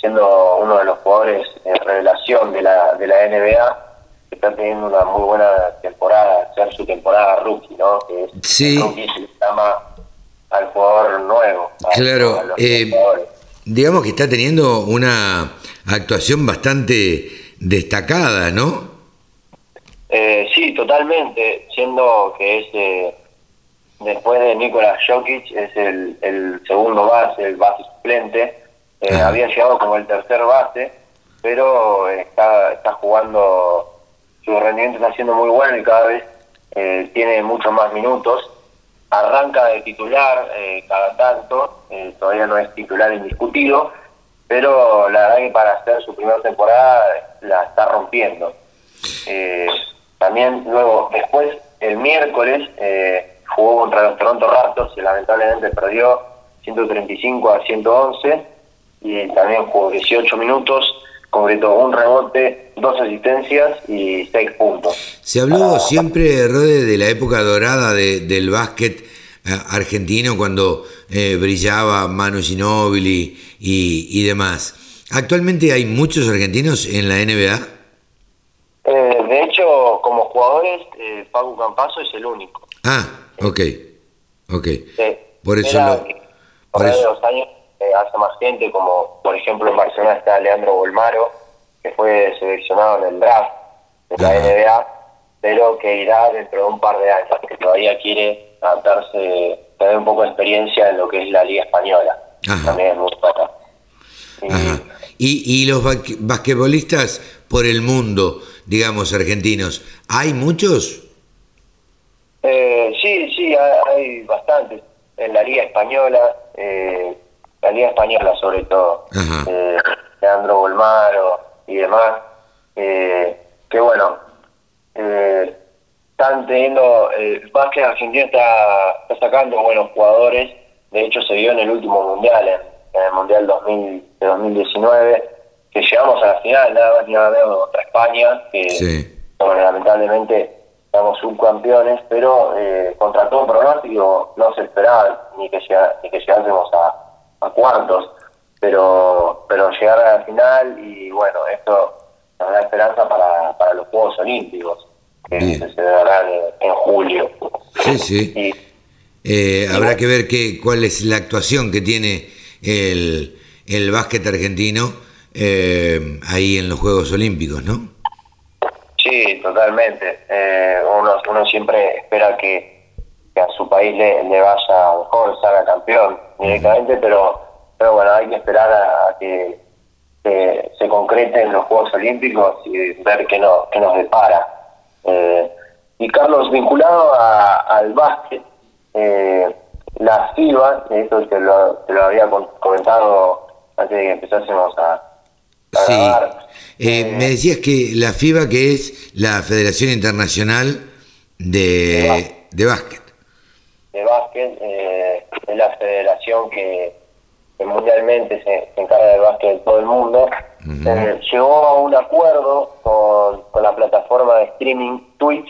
siendo uno de los jugadores en revelación de la, de la NBA que está teniendo una muy buena temporada, ser su temporada rookie, ¿no? Que es Sí. rookie se llama al jugador nuevo. a- Claro, a los eh, digamos que está teniendo una actuación bastante destacada, ¿no? Eh, sí, totalmente, siendo que es eh, después de Nicolás Jokic es el, el segundo base, el base suplente. Eh, había llegado como el tercer base, pero está, está jugando, su rendimiento está siendo muy bueno y cada vez eh, tiene muchos más minutos. Arranca de titular eh, cada tanto, eh, todavía no es titular indiscutido, pero la verdad que para hacer su primera temporada la está rompiendo. Eh, también luego, después, el miércoles, eh, jugó contra los Toronto Raptors y lamentablemente perdió 135 a 111 y también jugó 18 minutos, concretó un rebote, dos asistencias y seis puntos. Se habló siempre, Rode, de la época dorada de- del básquet eh, argentino cuando eh, brillaba Manu Ginóbili y, y demás. ¿Actualmente hay muchos argentinos en la NBA? Eh, de hecho, como jugadores, eh, Paco Campazo es el único. Ah, ok, ok. Sí. Por eso Era lo- por eso- los años eh, hace más gente, como por ejemplo en Barcelona está Leandro Bolmaro, que fue seleccionado en el draft de la Ajá. NBA, pero que irá dentro de un par de años, que todavía quiere adaptarse, tener un poco de experiencia en lo que es la Liga Española. Ajá. También es muy buena. Y- Ajá. Y, y los ba- basquetbolistas por el mundo, digamos, argentinos, ¿hay muchos? Eh, sí, sí, hay, hay bastantes. En la Liga Española, eh, la Liga Española sobre todo. Eh, Leandro Bolmaro y demás. Eh, que bueno, eh, están teniendo. eh, El básquet argentino está, está sacando buenos jugadores. De hecho, se vio en el último mundial, en, en el mundial 2000, de 2019, que llegamos a la final, nada más ni nada menos contra España. Que, Sí. bueno, lamentablemente estamos subcampeones, pero eh, contra todo pronóstico no se esperaba ni que, llega- ni que llegásemos a, a cuartos, pero pero llegar a la final y bueno, esto nos da esperanza para, para los Juegos Olímpicos, que Bien. se celebrarán en, en julio. Sí, sí. Y Eh, habrá que ver qué, cuál es la actuación que tiene el, el básquet argentino eh, ahí en los Juegos Olímpicos, ¿no? Sí, totalmente. Eh, uno, uno siempre espera que, que a su país le, le vaya mejor, salga campeón directamente, pero, pero bueno, hay que esperar a, a que, que se concreten los Juegos Olímpicos y ver qué, no, qué nos depara. Eh, y Carlos, vinculado al básquet, eh, la FIBA, esto te lo, te lo había comentado antes de que empezásemos a, sí. Eh, me decías que la FIBA, que es la Federación Internacional de, de Básquet. De básquet, eh, es la federación que, mundialmente se, encarga del básquet de todo el mundo. Eh, llegó a un acuerdo con, con, la plataforma de streaming Twitch.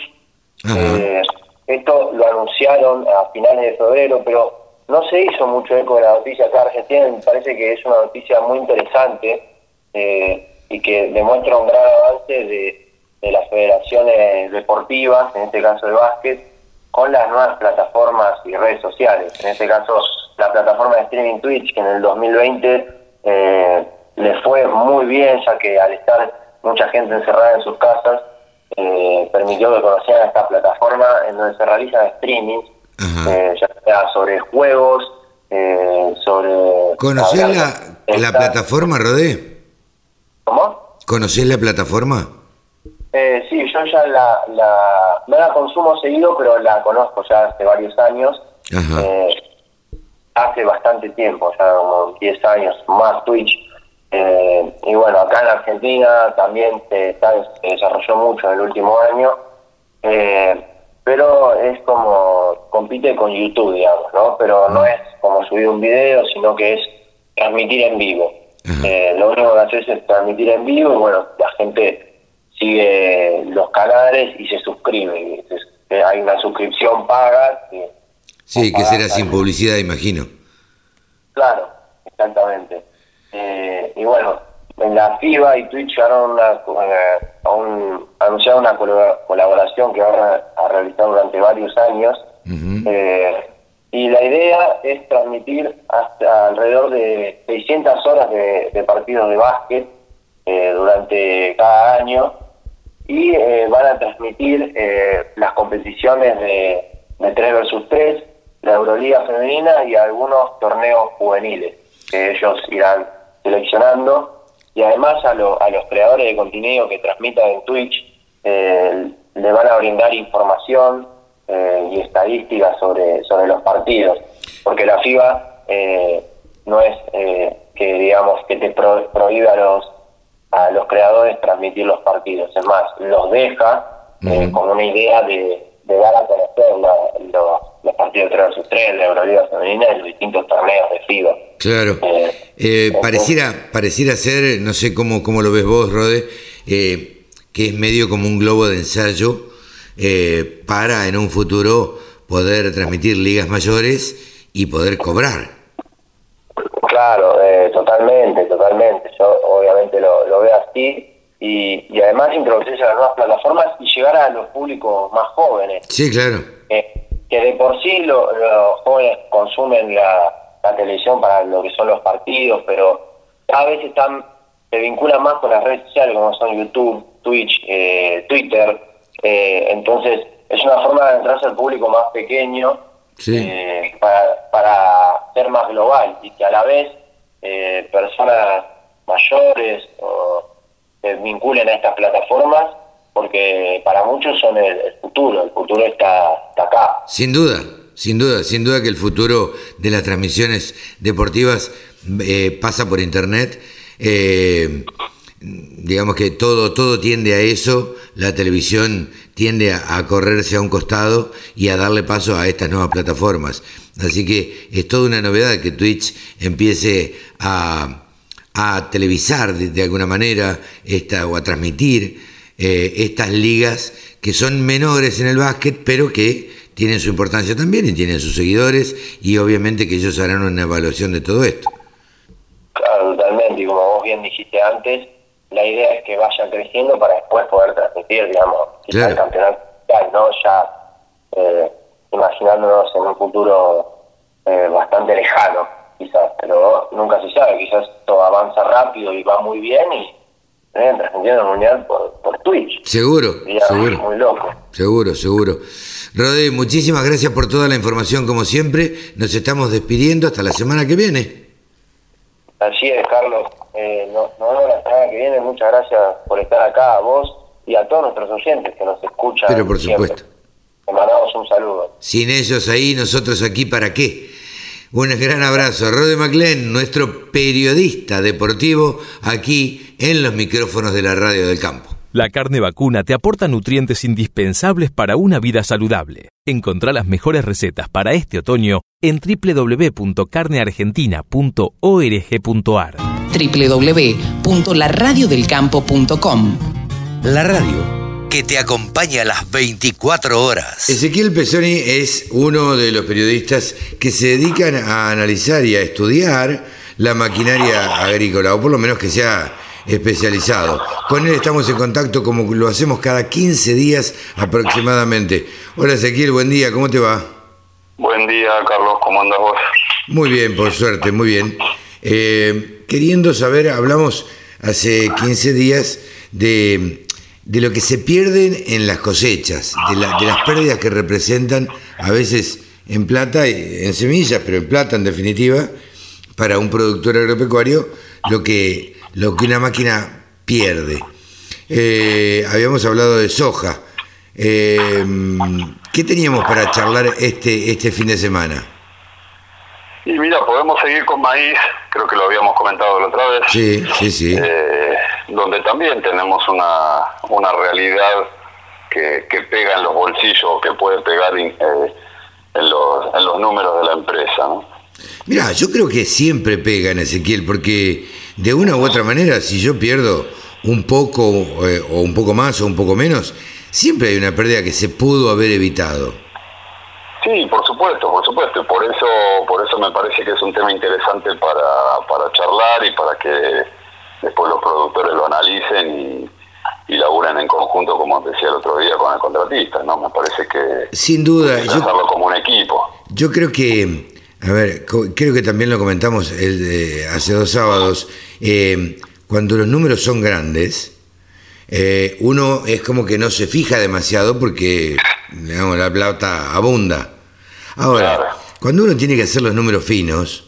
esto lo anunciaron a finales de febrero, pero no se hizo mucho eco de la noticia acá en Argentina. Me parece que es una noticia muy interesante eh, y que demuestra un gran avance de, las federaciones deportivas, en este caso de básquet, con las nuevas plataformas y redes sociales. En este caso, la plataforma de streaming Twitch, que en el 2020 eh, le fue muy bien, ya que al estar mucha gente encerrada en sus casas, eh, permitió que conocieran esta plataforma en donde se realizan streamings, eh, ya sea sobre juegos, sobre... ¿Conocés la, la plataforma, Rodé? ¿Cómo? ¿Conocés la plataforma? Eh, sí, yo ya la, la, no la consumo seguido, pero la conozco ya hace varios años. Eh, hace bastante tiempo, ya como 10 años más Twitch. Eh, y bueno, acá en Argentina también se, desarrolló mucho en el último año. Eh, pero es como compite con YouTube, digamos, ¿no? Pero no es como subir un video, sino que es transmitir en vivo. Eh, lo único que haces es transmitir en vivo y bueno, la gente sigue los canales y se suscribe. Eh, hay una suscripción paga. sí, que será sin publicidad, imagino. Claro, exactamente. Eh, y bueno, en la FIBA y Twitch llegaron una, a un, anunciaron una colaboración que van a, realizar durante varios años. Y la idea es transmitir hasta alrededor de 600 horas de, partidos de básquet eh, durante cada año. Y eh, van a transmitir eh, las competiciones de, de 3 versus 3, la Euroliga femenina y algunos torneos juveniles que ellos irán seleccionando. Y además a, a los creadores de contenido que transmitan en Twitch le van a brindar información eh, y estadísticas sobre, sobre los partidos, porque la FIBA eh, no es eh, que digamos que te prohíba a los a los creadores transmitir los partidos, es más, los deja con una idea de, dar a conocer los partidos de 3 vs 3, la Euroliga femenina y los distintos torneos de FIBA. Claro. pareciera, pareciera ser, no sé cómo, cómo lo ves vos, Rode, que es medio como un globo de ensayo eh, para en un futuro poder transmitir ligas mayores y poder cobrar. Claro, eh, totalmente, totalmente. Yo obviamente lo, veo así y, además introducirse a las nuevas plataformas y llegar a los públicos más jóvenes. Sí, claro. Eh, que de por sí los jóvenes consumen la, televisión para lo que son los partidos, pero cada vez están se vinculan más con las redes sociales como son YouTube, Twitch, Twitter, eh, entonces, es una forma de entrarse al público más pequeño eh, para, para ser más global y que a la vez eh, personas mayores se vinculen a estas plataformas porque para muchos son el, futuro, el futuro está, acá. Sin duda, sin duda, sin duda que el futuro de las transmisiones deportivas pasa por Internet digamos que todo, todo tiende a eso, la televisión tiende a, correrse a un costado y a darle paso a estas nuevas plataformas. Así que es toda una novedad que Twitch empiece a, a televisar de, alguna manera esta, o a transmitir eh, estas ligas que son menores en el básquet, pero que tienen su importancia también y tienen sus seguidores y obviamente que ellos harán una evaluación de todo esto. Totalmente, y como vos bien dijiste antes, la idea es que vaya creciendo para después poder transmitir, digamos, el campeonato ¿no? Ya eh, imaginándonos en un futuro eh, bastante lejano, quizás, pero nunca se sabe, quizás todo avanza rápido y va muy bien y eh, transmitiendo el mundial por, por Twitch. Seguro, seguro. Muy loco. Seguro, seguro. Rodri, muchísimas gracias por toda la información, como siempre. Nos estamos despidiendo hasta la semana que viene. Así es, Carlos. Eh, no, no, la semana que viene. Muchas gracias por estar acá, a vos y a todos nuestros oyentes que nos escuchan. Pero por siempre. supuesto. Le mandamos un saludo. Sin ellos ahí, nosotros aquí, ¿para qué? Un gran abrazo Rode MacLean, nuestro periodista deportivo, aquí en los micrófonos de la radio del campo. La carne vacuna te aporta nutrientes indispensables para una vida saludable. Encontrá las mejores recetas para este otoño en www.carneargentina.org.ar. www.laradiodelcampo.com La radio que te acompaña a las 24 horas. Ezequiel Pesoni es uno de los periodistas que se dedican a analizar y a estudiar la maquinaria agrícola, o por lo menos que sea especializado. Con él estamos en contacto como lo hacemos cada 15 días aproximadamente. Hola Ezequiel, buen día, ¿cómo te va? Buen día, Carlos, ¿cómo andas vos? Muy bien, por suerte, muy bien. Eh, queriendo saber, hablamos hace 15 días de, de lo que se pierden en las cosechas, de, la- de las pérdidas que representan a veces en plata, y- en semillas, pero en plata en definitiva, para un productor agropecuario, lo que, lo que una máquina pierde. Eh, habíamos hablado de soja. Eh, ¿Qué teníamos para charlar este, este fin de semana? Y mira, podemos seguir con maíz, creo que lo habíamos comentado la otra vez. Sí, sí, sí. eh, donde también tenemos una, una realidad que, que pega en los bolsillos, que puede pegar in- eh, en, los, en los números de la empresa, ¿no? Mira, yo creo que siempre pega en Ezequiel, porque de una u otra manera, si yo pierdo un poco eh, o un poco más o un poco menos, siempre hay una pérdida que se pudo haber evitado. Sí, por supuesto, por supuesto. y Por eso, por eso me parece que es un tema interesante para, para charlar y para que después los productores lo analicen y, y laburen en conjunto, como decía el otro día, con el contratista. ¿no? Me parece que Sin duda, hay que yo, como un equipo. yo creo que, a ver, creo que también lo comentamos el, eh, hace dos sábados, eh, cuando los números son grandes, eh, uno es como que no se fija demasiado porque, digamos, la plata abunda. Ahora, Claro. cuando uno tiene que hacer los números finos,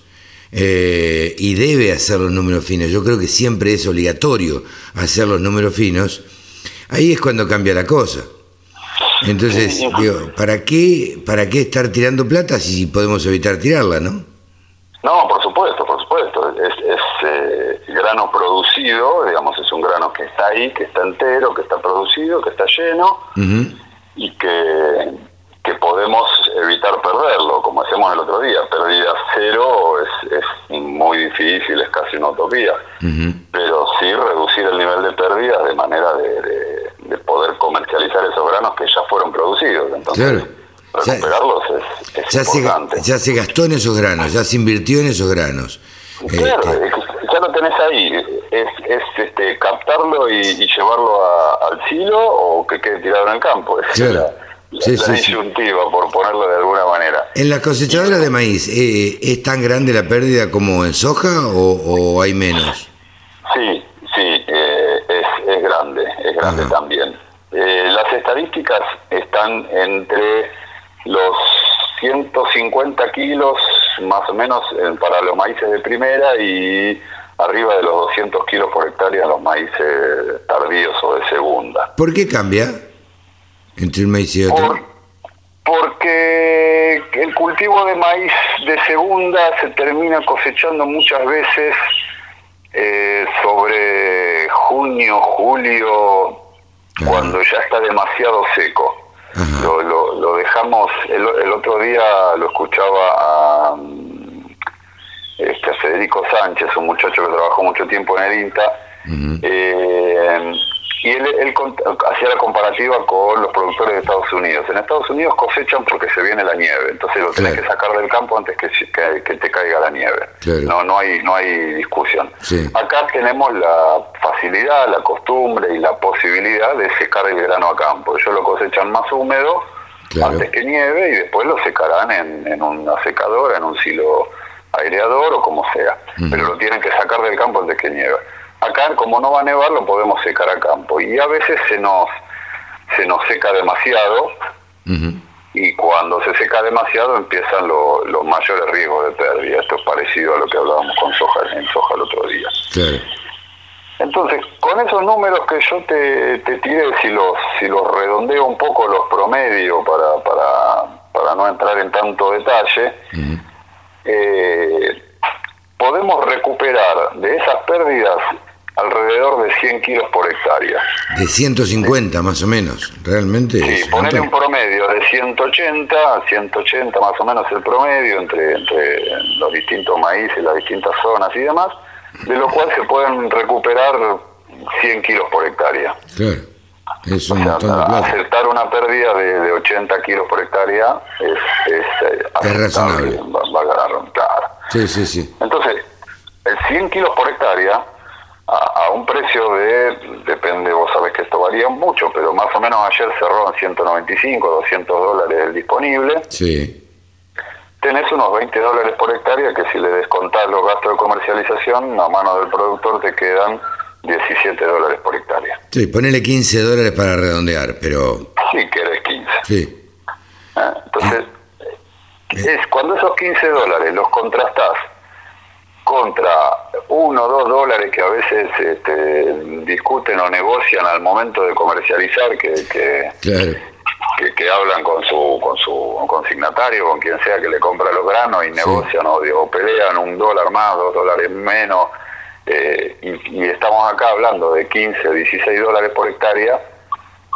eh, y debe hacer los números finos, yo creo que siempre es obligatorio hacer los números finos, ahí es cuando cambia la cosa. Entonces, Sí, digo, ¿para qué, ¿para qué estar tirando plata si podemos evitar tirarla, no? No, por supuesto, por supuesto. Es, es eh, grano producido, digamos, es un grano que está ahí, que está entero, que está producido, que está lleno y que, que podemos evitar perderlo, como hacemos el otro día. Pérdida cero es, es muy difícil, es casi una utopía. Pero sí reducir el nivel de pérdidas de manera de, de- de poder comercializar esos granos que ya fueron producidos. Entonces, Claro. Ya- recuperarlos es, es Ya se, importante. ya se gastó en esos granos, ya se invirtió en esos granos. Claro, Este, ya lo tenés ahí. Es, es este, captarlo y, y llevarlo a- al silo o que quede tirado en el campo. Claro. la- Sí, la sí, sí. disyuntiva, por ponerlo de alguna manera. ¿En las cosechadoras de maíz eh, es tan grande la pérdida como en soja o, o hay menos? Sí, sí, eh, es, es grande, es grande Ajá. también. Eh, las estadísticas están entre los 150 kilos más o menos eh, para los maíces de primera y arriba de los 200 kilos por hectárea los maíces tardíos o de segunda. ¿Por qué cambia entre un maíz y otro? Por- porque el cultivo de maíz de segunda se termina cosechando muchas veces eh, sobre junio, julio, Ajá. cuando ya está demasiado seco. Lo, lo, lo dejamos, el, el otro día lo escuchaba a, mm, este, a Federico Sánchez, un muchacho que trabajó mucho tiempo en el INTA, eh, y él, él hacía la comparativa con los productores de Estados Unidos. En Estados Unidos cosechan porque se viene la nieve, entonces lo tenés Claro. que sacar del campo antes que, que, que te caiga la nieve. Claro. No, no hay, no hay discusión. Sí. Acá tenemos la facilidad, la costumbre y la posibilidad de secar el grano a campo. Ellos lo cosechan más húmedo Claro. antes que nieve y después lo secarán en, en una secadora, en un silo aireador o como sea. Pero lo tienen que sacar del campo antes que nieve. Acá, como no va a nevar, lo podemos secar a campo. Y a veces se nos, se nos seca demasiado y cuando se seca demasiado empiezan lo- los mayores riesgos de pérdida. Esto es parecido a lo que hablábamos con soja en soja el otro día. Claro. Entonces, con esos números que yo te, te tiré, si los, si los redondeo un poco los promedios para, para, para no entrar en tanto detalle, eh, podemos recuperar de esas pérdidas alrededor de 100 kilos por hectárea. De 150 más o menos, realmente. Sí, ponerle un promedio de 180, 180 más o menos el promedio entre, entre los distintos maíces, las distintas zonas y demás de lo cual se pueden recuperar 100 kilos por hectárea. Claro. Es un O sea, aceptar una pérdida de, de 80 kilos por hectárea es, es, eh, aceptable, razonable. Va, va a ganar, claro. Sí, sí, sí. Entonces, el 100 kilos por hectárea, a, a un precio de, depende, vos sabés que esto varía mucho, pero más o menos ayer cerró en 195, 200 dólares el disponible. Sí. Tenés unos 20 dólares por hectárea que si le descontás los gastos de comercialización, a mano del productor te quedan 17 dólares por hectárea. Sí, ponele 15 dólares para redondear, pero Si querés 15. sí. ¿eh? Entonces, es cuando esos 15 dólares los contrastás contra 1 o 2 dólares que a veces este, discuten o negocian al momento de comercializar, que, que, Claro. que, que hablan con su con su consignatario, con quien sea que le compra los granos y negocian o, pelean un dólar más, dos dólares menos, eh, y, y estamos acá hablando de 15, 16 dólares por hectárea,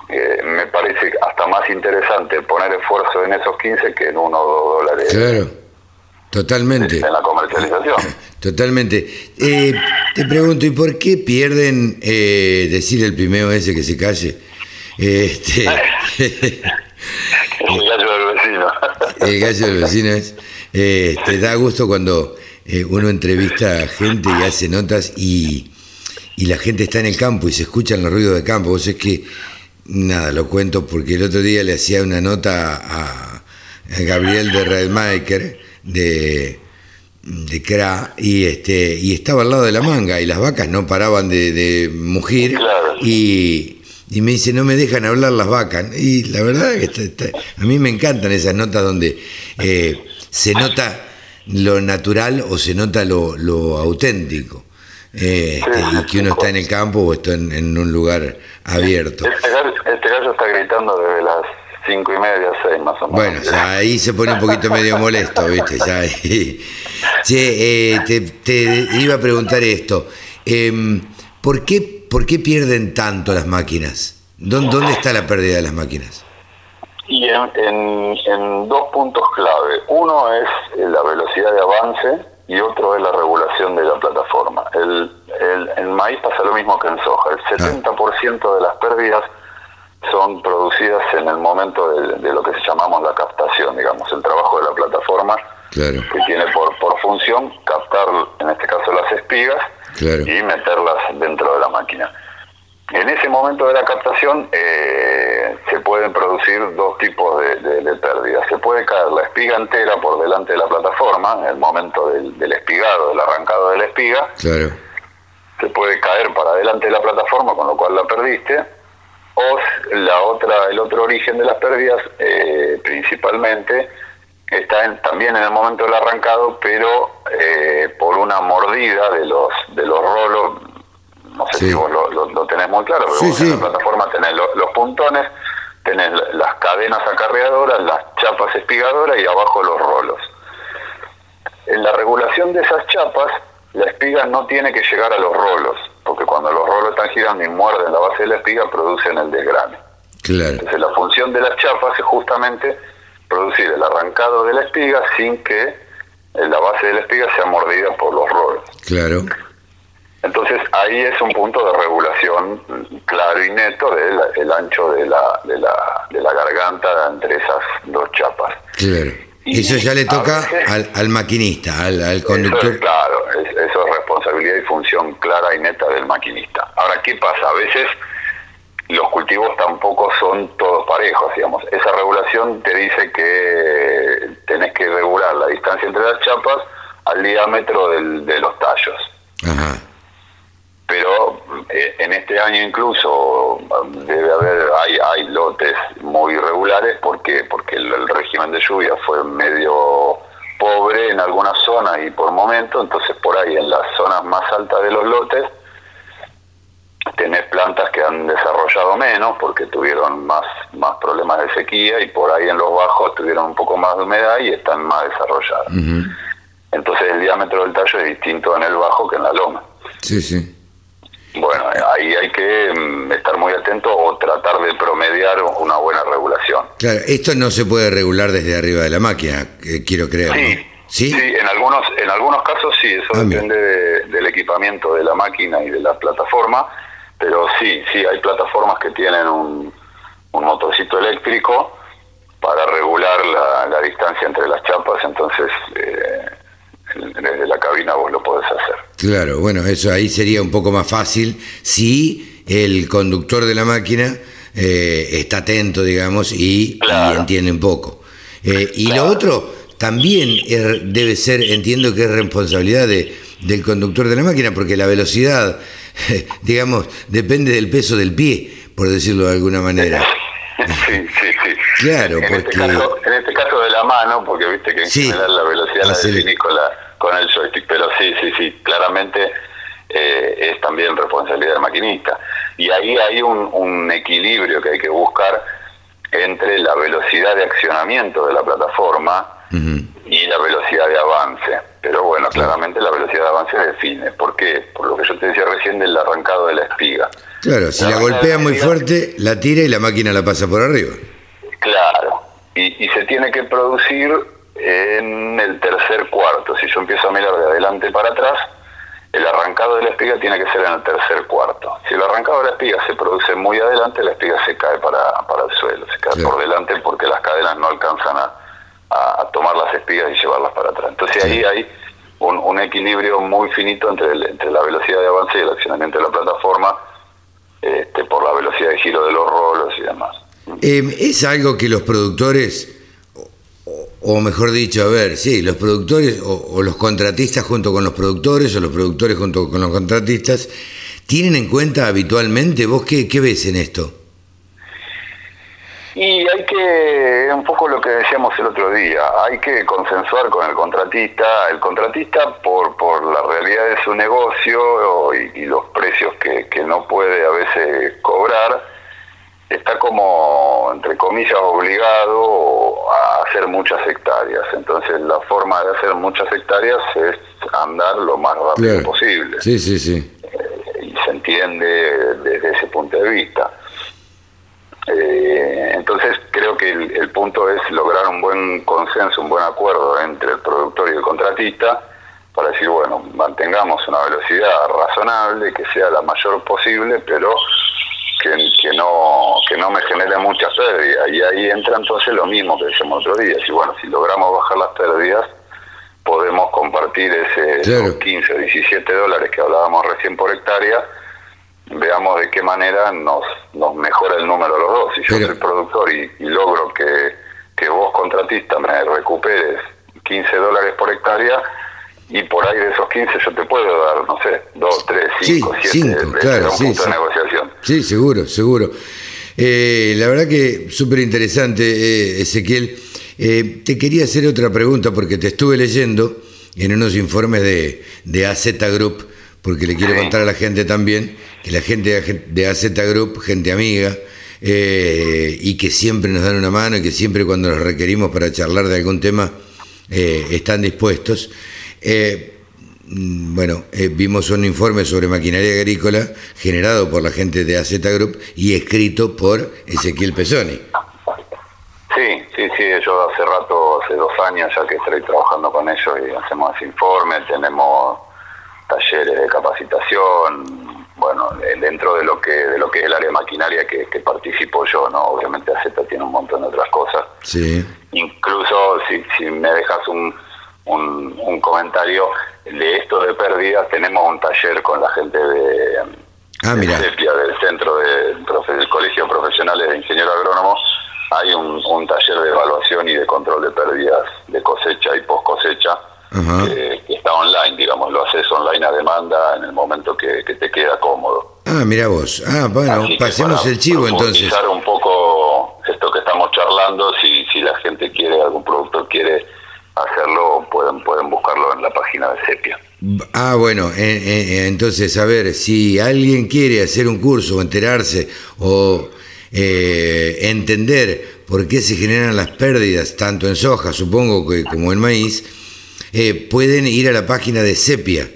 eh, me parece hasta más interesante poner esfuerzo en esos 15 que en uno o dos dólares Claro. Totalmente. en la comercialización. (laughs) Totalmente. Eh, te pregunto, ¿y por qué pierden, eh, decir el primero ese que se calle? Este, (laughs) El gallo del vecino. (laughs) el gallo del vecino es. eh, te da gusto cuando eh, uno entrevista a gente y hace notas y, y la gente está en el campo y se escuchan los ruidos de campo. Vos es que, nada, lo cuento porque el otro día le hacía una nota a, a Gabriel de Redmaker de, de CRA y, este, y estaba al lado de la manga y las vacas no paraban de, de mugir Claro. y, y me dice, no me dejan hablar las vacas. Y la verdad que está- está- a mí me encantan esas notas donde eh, se nota lo natural o se nota lo, lo auténtico. Eh, sí, y que uno está en el campo o está en, en un lugar abierto. Este gallo, este gallo está gritando desde las cinco y media, seis más o menos. Bueno, ahí se pone un poquito medio molesto, ¿viste? Ya ahí. Che, eh, te, te iba a preguntar esto. Em, ¿por, qué, ¿Por qué pierden tanto las máquinas? ¿Dó- ¿Dónde está la pérdida de las máquinas? Y en, en- en dos puntos clave. Uno es eh, la velocidad de avance y otro es la regulación de la plataforma. El, el- en maíz pasa lo mismo que en soja. El 70% de las pérdidas son producidas en el momento de, de lo que llamamos la captación, digamos, el trabajo de la plataforma Claro, que tiene por, por función captar, en este caso, las espigas claro. y meterlas dentro de la máquina. En ese momento de la captación eh, se pueden producir dos tipos de, de- de pérdidas. Se puede caer la espiga entera por delante de la plataforma, en el momento del, del espigado, del arrancado de la espiga, Claro, se puede caer para adelante de la plataforma, con lo cual la perdiste. O la otra, el otro origen de las pérdidas, eh, principalmente, está en- también en el momento del arrancado, pero eh, por una mordida de los de los rolos. No sé Sí. si vos lo, lo- lo tenés muy claro, pero Sí, vos en la plataforma tenés lo- los puntones, tenés la- las cadenas acarreadoras, las chapas espigadoras y abajo los rolos. En la regulación de esas chapas, la espiga no tiene que llegar a los rolos, porque cuando los rolos están girando y muerden la base de la espiga, producen el desgrane. claro, Entonces la función de las chapas es justamente producir el arrancado de la espiga sin que eh, la base de la espiga sea mordida por los rolos. claro. Entonces ahí es un punto de regulación claro y neto del el ancho de la, de, la, de la garganta entre esas dos chapas. Claro. Y Eso ya le toca veces- al, al maquinista, al, conductor. claro, es- eso es responsabilidad y función clara y neta del maquinista. Ahora, ¿qué pasa? A veces los cultivos tampoco son todos parejos, digamos. Esa regulación te dice que tenés que regular la distancia entre las chapas al diámetro del- de los tallos. Ajá, Pero eh, en este año incluso um, debe haber, hay, hay lotes muy irregulares porque porque el, el régimen de lluvia fue medio pobre en algunas zonas y por momentos, entonces por ahí en las zonas más altas de los lotes tenés plantas que han desarrollado menos porque tuvieron más, más problemas de sequía y por ahí en los bajos tuvieron un poco más de humedad y están más desarrolladas. Entonces el diámetro del tallo es distinto en el bajo que en la loma. Sí, sí. Bueno, ahí hay que mm, estar muy atento o tratar de promediar una buena regulación. Claro, esto no se puede regular desde arriba de la máquina, quiero creer. Sí, ¿Sí? en algunos, en algunos casos sí, eso ah, depende del equipamiento de la máquina y de la plataforma, pero sí, sí, hay plataformas que tienen un, un motorcito eléctrico para regular la, la, distancia entre las chapas, entonces eh, desde la cabina vos lo podés hacer. Claro, bueno, eso ahí sería un poco más fácil si el conductor de la máquina eh, está atento, digamos, y, entiende un poco. Eh, y lo otro también debe ser, entiendo que es responsabilidad de, del conductor de la máquina, porque la velocidad, (laughs) digamos, depende del peso del pie, por decirlo de alguna manera. Sí, sí, sí. Claro, en porque... Este caso, en este caso de la mano, porque viste que en general la velocidad la definís con la con el joystick, pero sí, sí, sí, claramente eh, es también responsabilidad del maquinista. Y ahí hay un, equilibrio que hay que buscar entre la velocidad de accionamiento de la plataforma y la velocidad de avance. Pero bueno, claramente la velocidad de avance define. ¿Por qué? Por lo que yo te decía recién del arrancado de la espiga. Claro, si la, golpea muy fuerte, la tira y la máquina la pasa por arriba. Claro, y, y se tiene que producir en el tercer cuarto. Si yo empiezo a mirar de adelante para atrás, el arrancado de la espiga tiene que ser en el tercer cuarto. Si el arrancado de la espiga se produce muy adelante, la espiga se cae para, para el suelo, se cae por delante porque las cadenas no alcanzan a, a, tomar las espigas y llevarlas para atrás. Entonces ahí hay un, un equilibrio muy finito entre, entre la velocidad de avance y el accionamiento de la plataforma este, por la velocidad de giro de los rolos y demás. Eh, ¿Es algo que los productores o mejor dicho, a ver, sí, los productores o, los contratistas junto con los productores o los productores junto con los contratistas, ¿tienen en cuenta habitualmente? ¿Vos qué, qué ves en esto? Y hay que, un poco lo que decíamos el otro día, hay que consensuar con el contratista, el contratista por, por la realidad de su negocio y, y los precios que, que no puede a veces cobrar, está como, entre comillas, obligado a hacer muchas hectáreas. Entonces la forma de hacer muchas hectáreas es andar lo más rápido posible. Sí, sí, sí. Eh, y se entiende desde ese punto de vista. Eh, entonces creo que el, el, punto es lograr un buen consenso, un buen acuerdo entre el productor y el contratista para decir, bueno, mantengamos una velocidad razonable, que sea la mayor posible, pero que, no que no me genere mucha pérdida. Y ahí entra entonces lo mismo que decíamos otro día. Si bueno si logramos bajar las pérdidas podemos compartir ese 15 o 17 dólares que hablábamos recién por hectárea veamos de qué manera nos nos mejora el número de los dos si yo soy productor y, logro que, que vos contratista me recuperes 15 dólares por hectárea y por ahí de esos 15 yo te puedo dar, no sé, 2, 3, 5, 7, claro, un punto de negociación. Sí, seguro, seguro. Eh, la verdad que súper interesante, eh, Ezequiel. Eh, te quería hacer otra pregunta porque te estuve leyendo en unos informes de, de AZ Group, porque le quiero contar a la gente también que la gente de AZ Group, gente amiga, y que siempre nos dan una mano y que siempre cuando los requerimos para charlar de algún tema están dispuestos. Eh, mm, bueno, eh, vimos un informe sobre maquinaria agrícola generado por la gente de AZ Group y escrito por Ezequiel Pesoni. Sí, sí, sí, yo hace rato, hace dos años ya que estoy trabajando con ellos y hacemos ese informe, tenemos talleres de capacitación, bueno, dentro de lo que de lo que es el área maquinaria que, participo yo, ¿no? Obviamente AZ tiene un montón de otras cosas. Sí. Incluso si, si me dejas un, un, un comentario de esto de pérdidas. Tenemos un taller con la gente de, ah, del Centro de, del Colegio Profesionales de Ingeniero Agrónomo. Hay un, un, taller de evaluación y de control de pérdidas de cosecha y post cosecha. Que está online, digamos, lo haces online a demanda en el momento que, te queda cómodo. Ah, mira vos. Ah, bueno, pasemos el chivo entonces. un poco esto que estamos charlando, si, si la gente quiere, algún productor quiere hacerlo, pueden, pueden buscarlo en la página de Sepia. Ah, bueno, eh, eh, entonces, a ver, si alguien quiere hacer un curso o enterarse o eh, entender por qué se generan las pérdidas, tanto en soja, supongo, que como en maíz, pueden ir a la página de Sepia.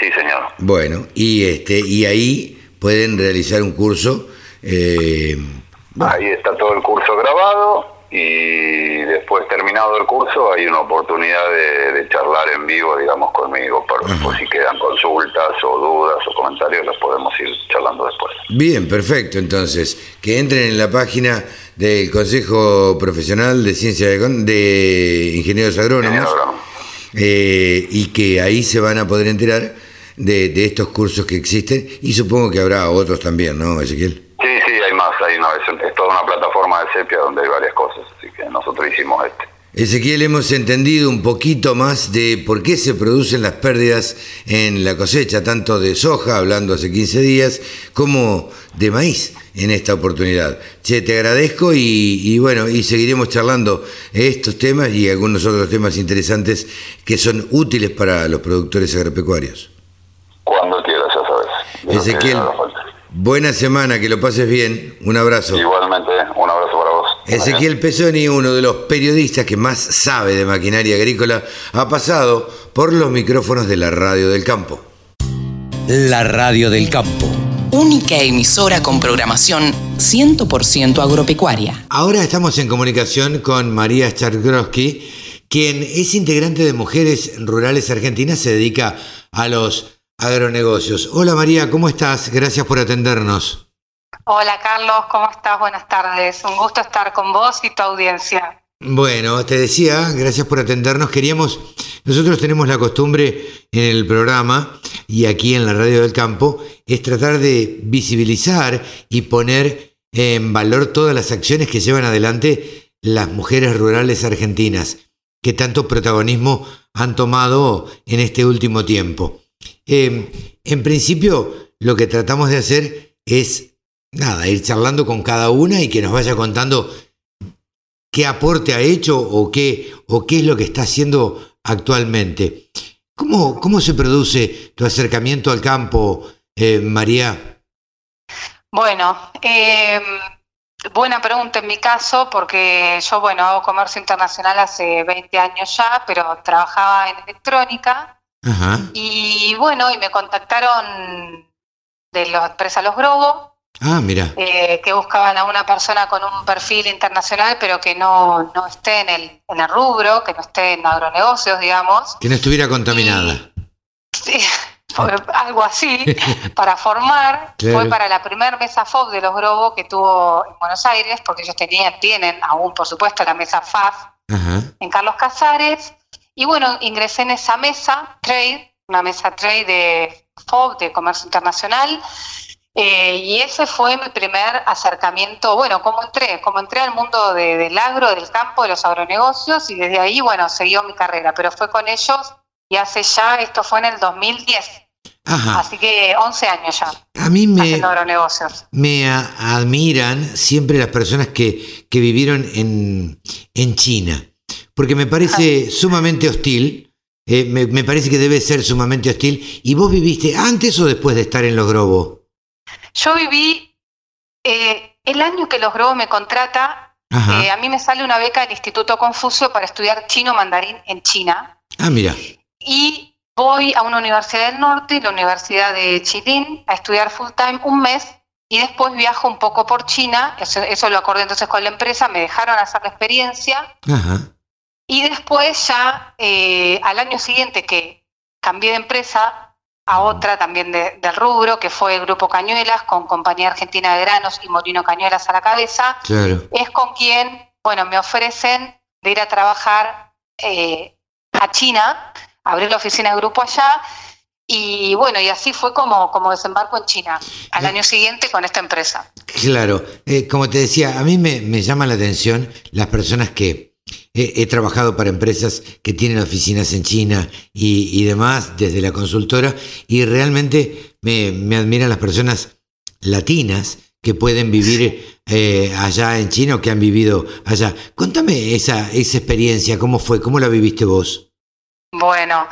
Sí, señor. Bueno, y, este, y ahí pueden realizar un curso. Ahí está todo el curso grabado y después terminado el curso hay una oportunidad de, charlar en vivo, digamos, conmigo, por, si quedan consultas o dudas o comentarios, los podemos ir charlando después. Bien, perfecto, entonces, que entren en la página del Consejo Profesional de Ciencia de, de Ingenieros Agrónomos eh, y que ahí se van a poder enterar de, de estos cursos que existen y supongo que habrá otros también, ¿no, Ezequiel? Sí, sí, hay más, hay una, es toda una plataforma de sepia donde hay varias cosas, así que nosotros hicimos este. Ezequiel, hemos entendido un poquito más de por qué se producen las pérdidas en la cosecha, tanto de soja, hablando hace 15 días, como de maíz en esta oportunidad. Che, te agradezco y, y, bueno, y seguiremos charlando estos temas y algunos otros temas interesantes que son útiles para los productores agropecuarios. Cuando quieras, ya sabes. Ezequiel, Buena semana, que lo pases bien. Un abrazo. Igualmente, un abrazo. Ezequiel Pesoni, uno de los periodistas que más sabe de maquinaria agrícola, ha pasado por los micrófonos de la Radio del Campo. La Radio del Campo. Única emisora con programación 100% agropecuaria. Ahora estamos en comunicación con María Chargrowski, quien es integrante de Mujeres Rurales Argentinas, se dedica a los Agronegocios. Hola María, ¿cómo estás? Gracias por atendernos. Hola Carlos, ¿cómo estás? Buenas tardes. Un gusto estar con vos y tu audiencia. Bueno, te decía, gracias por atendernos. Queríamos, nosotros tenemos la costumbre en el programa y aquí en la Radio del Campo, es tratar de visibilizar y poner en valor todas las acciones que llevan adelante las mujeres rurales argentinas, que tanto protagonismo han tomado en este último tiempo. Em, en principio, lo que tratamos de hacer es, nada, ir charlando con cada una y que nos vaya contando qué aporte ha hecho o qué, o qué es lo que está haciendo actualmente. ¿Cómo, cómo se produce tu acercamiento al campo, eh, María? Bueno, em, buena pregunta en mi caso, porque yo, bueno, hago comercio internacional hace 20 años ya, pero trabajaba en electrónica y bueno, y me contactaron de la empresa Los Grobo. Ah, mira. Eh, que buscaban a una persona con un perfil internacional, pero que no, no esté en el, en el rubro, que no esté en agronegocios, digamos. Que no estuviera contaminada. sí, (laughs) algo así, (laughs) para formar. Fue para la primera mesa FOB de los Grobo que tuvo en Buenos Aires, porque ellos tenían, tienen aún, por supuesto, la mesa FAF en Carlos Casares. Y bueno, ingresé en esa mesa, trade, una mesa trade de FOB, de comercio internacional, eh, y ese fue mi primer acercamiento, bueno, como entré, como entré al mundo del agro, del campo, de los agronegocios, y desde ahí, bueno, siguió mi carrera, pero fue con ellos y hace ya, esto fue en el 2010. Así que 11 años ya. A mí me, me admiran siempre las personas que, que vivieron en, en China porque me parece sumamente hostil, eh, me, parece que debe ser sumamente hostil. ¿Y vos viviste antes o después de estar en Los Grobos? Yo viví eh, el año que Los Grobos me contrata, eh, a mí me sale una beca del Instituto Confucio para estudiar chino mandarín en China. Ah, mira. Y voy a una universidad del norte, la Universidad de Chilín, a estudiar full time un mes y después viajo un poco por China, eso, eso, lo acordé entonces con la empresa, me dejaron hacer la experiencia Ajá. Y después ya eh, al año siguiente que cambié de empresa a otra también de, del rubro, que fue el Grupo Cañuelas, con Compañía Argentina de Granos y Molino Cañuelas a la cabeza, es con quien, bueno, me ofrecen de ir a trabajar eh, a China, abrir la oficina de grupo allá, y bueno, y así fue como, como desembarco en China, al eh. año siguiente con esta empresa. Claro, como te decía, a mí me, me llama la atención las personas que He, trabajado para empresas que tienen oficinas en China y, demás desde la consultora y realmente me, admiran las personas latinas que pueden vivir eh, allá en China o que han vivido allá. Contame esa, esa experiencia, ¿cómo fue? ¿Cómo la viviste vos? Bueno,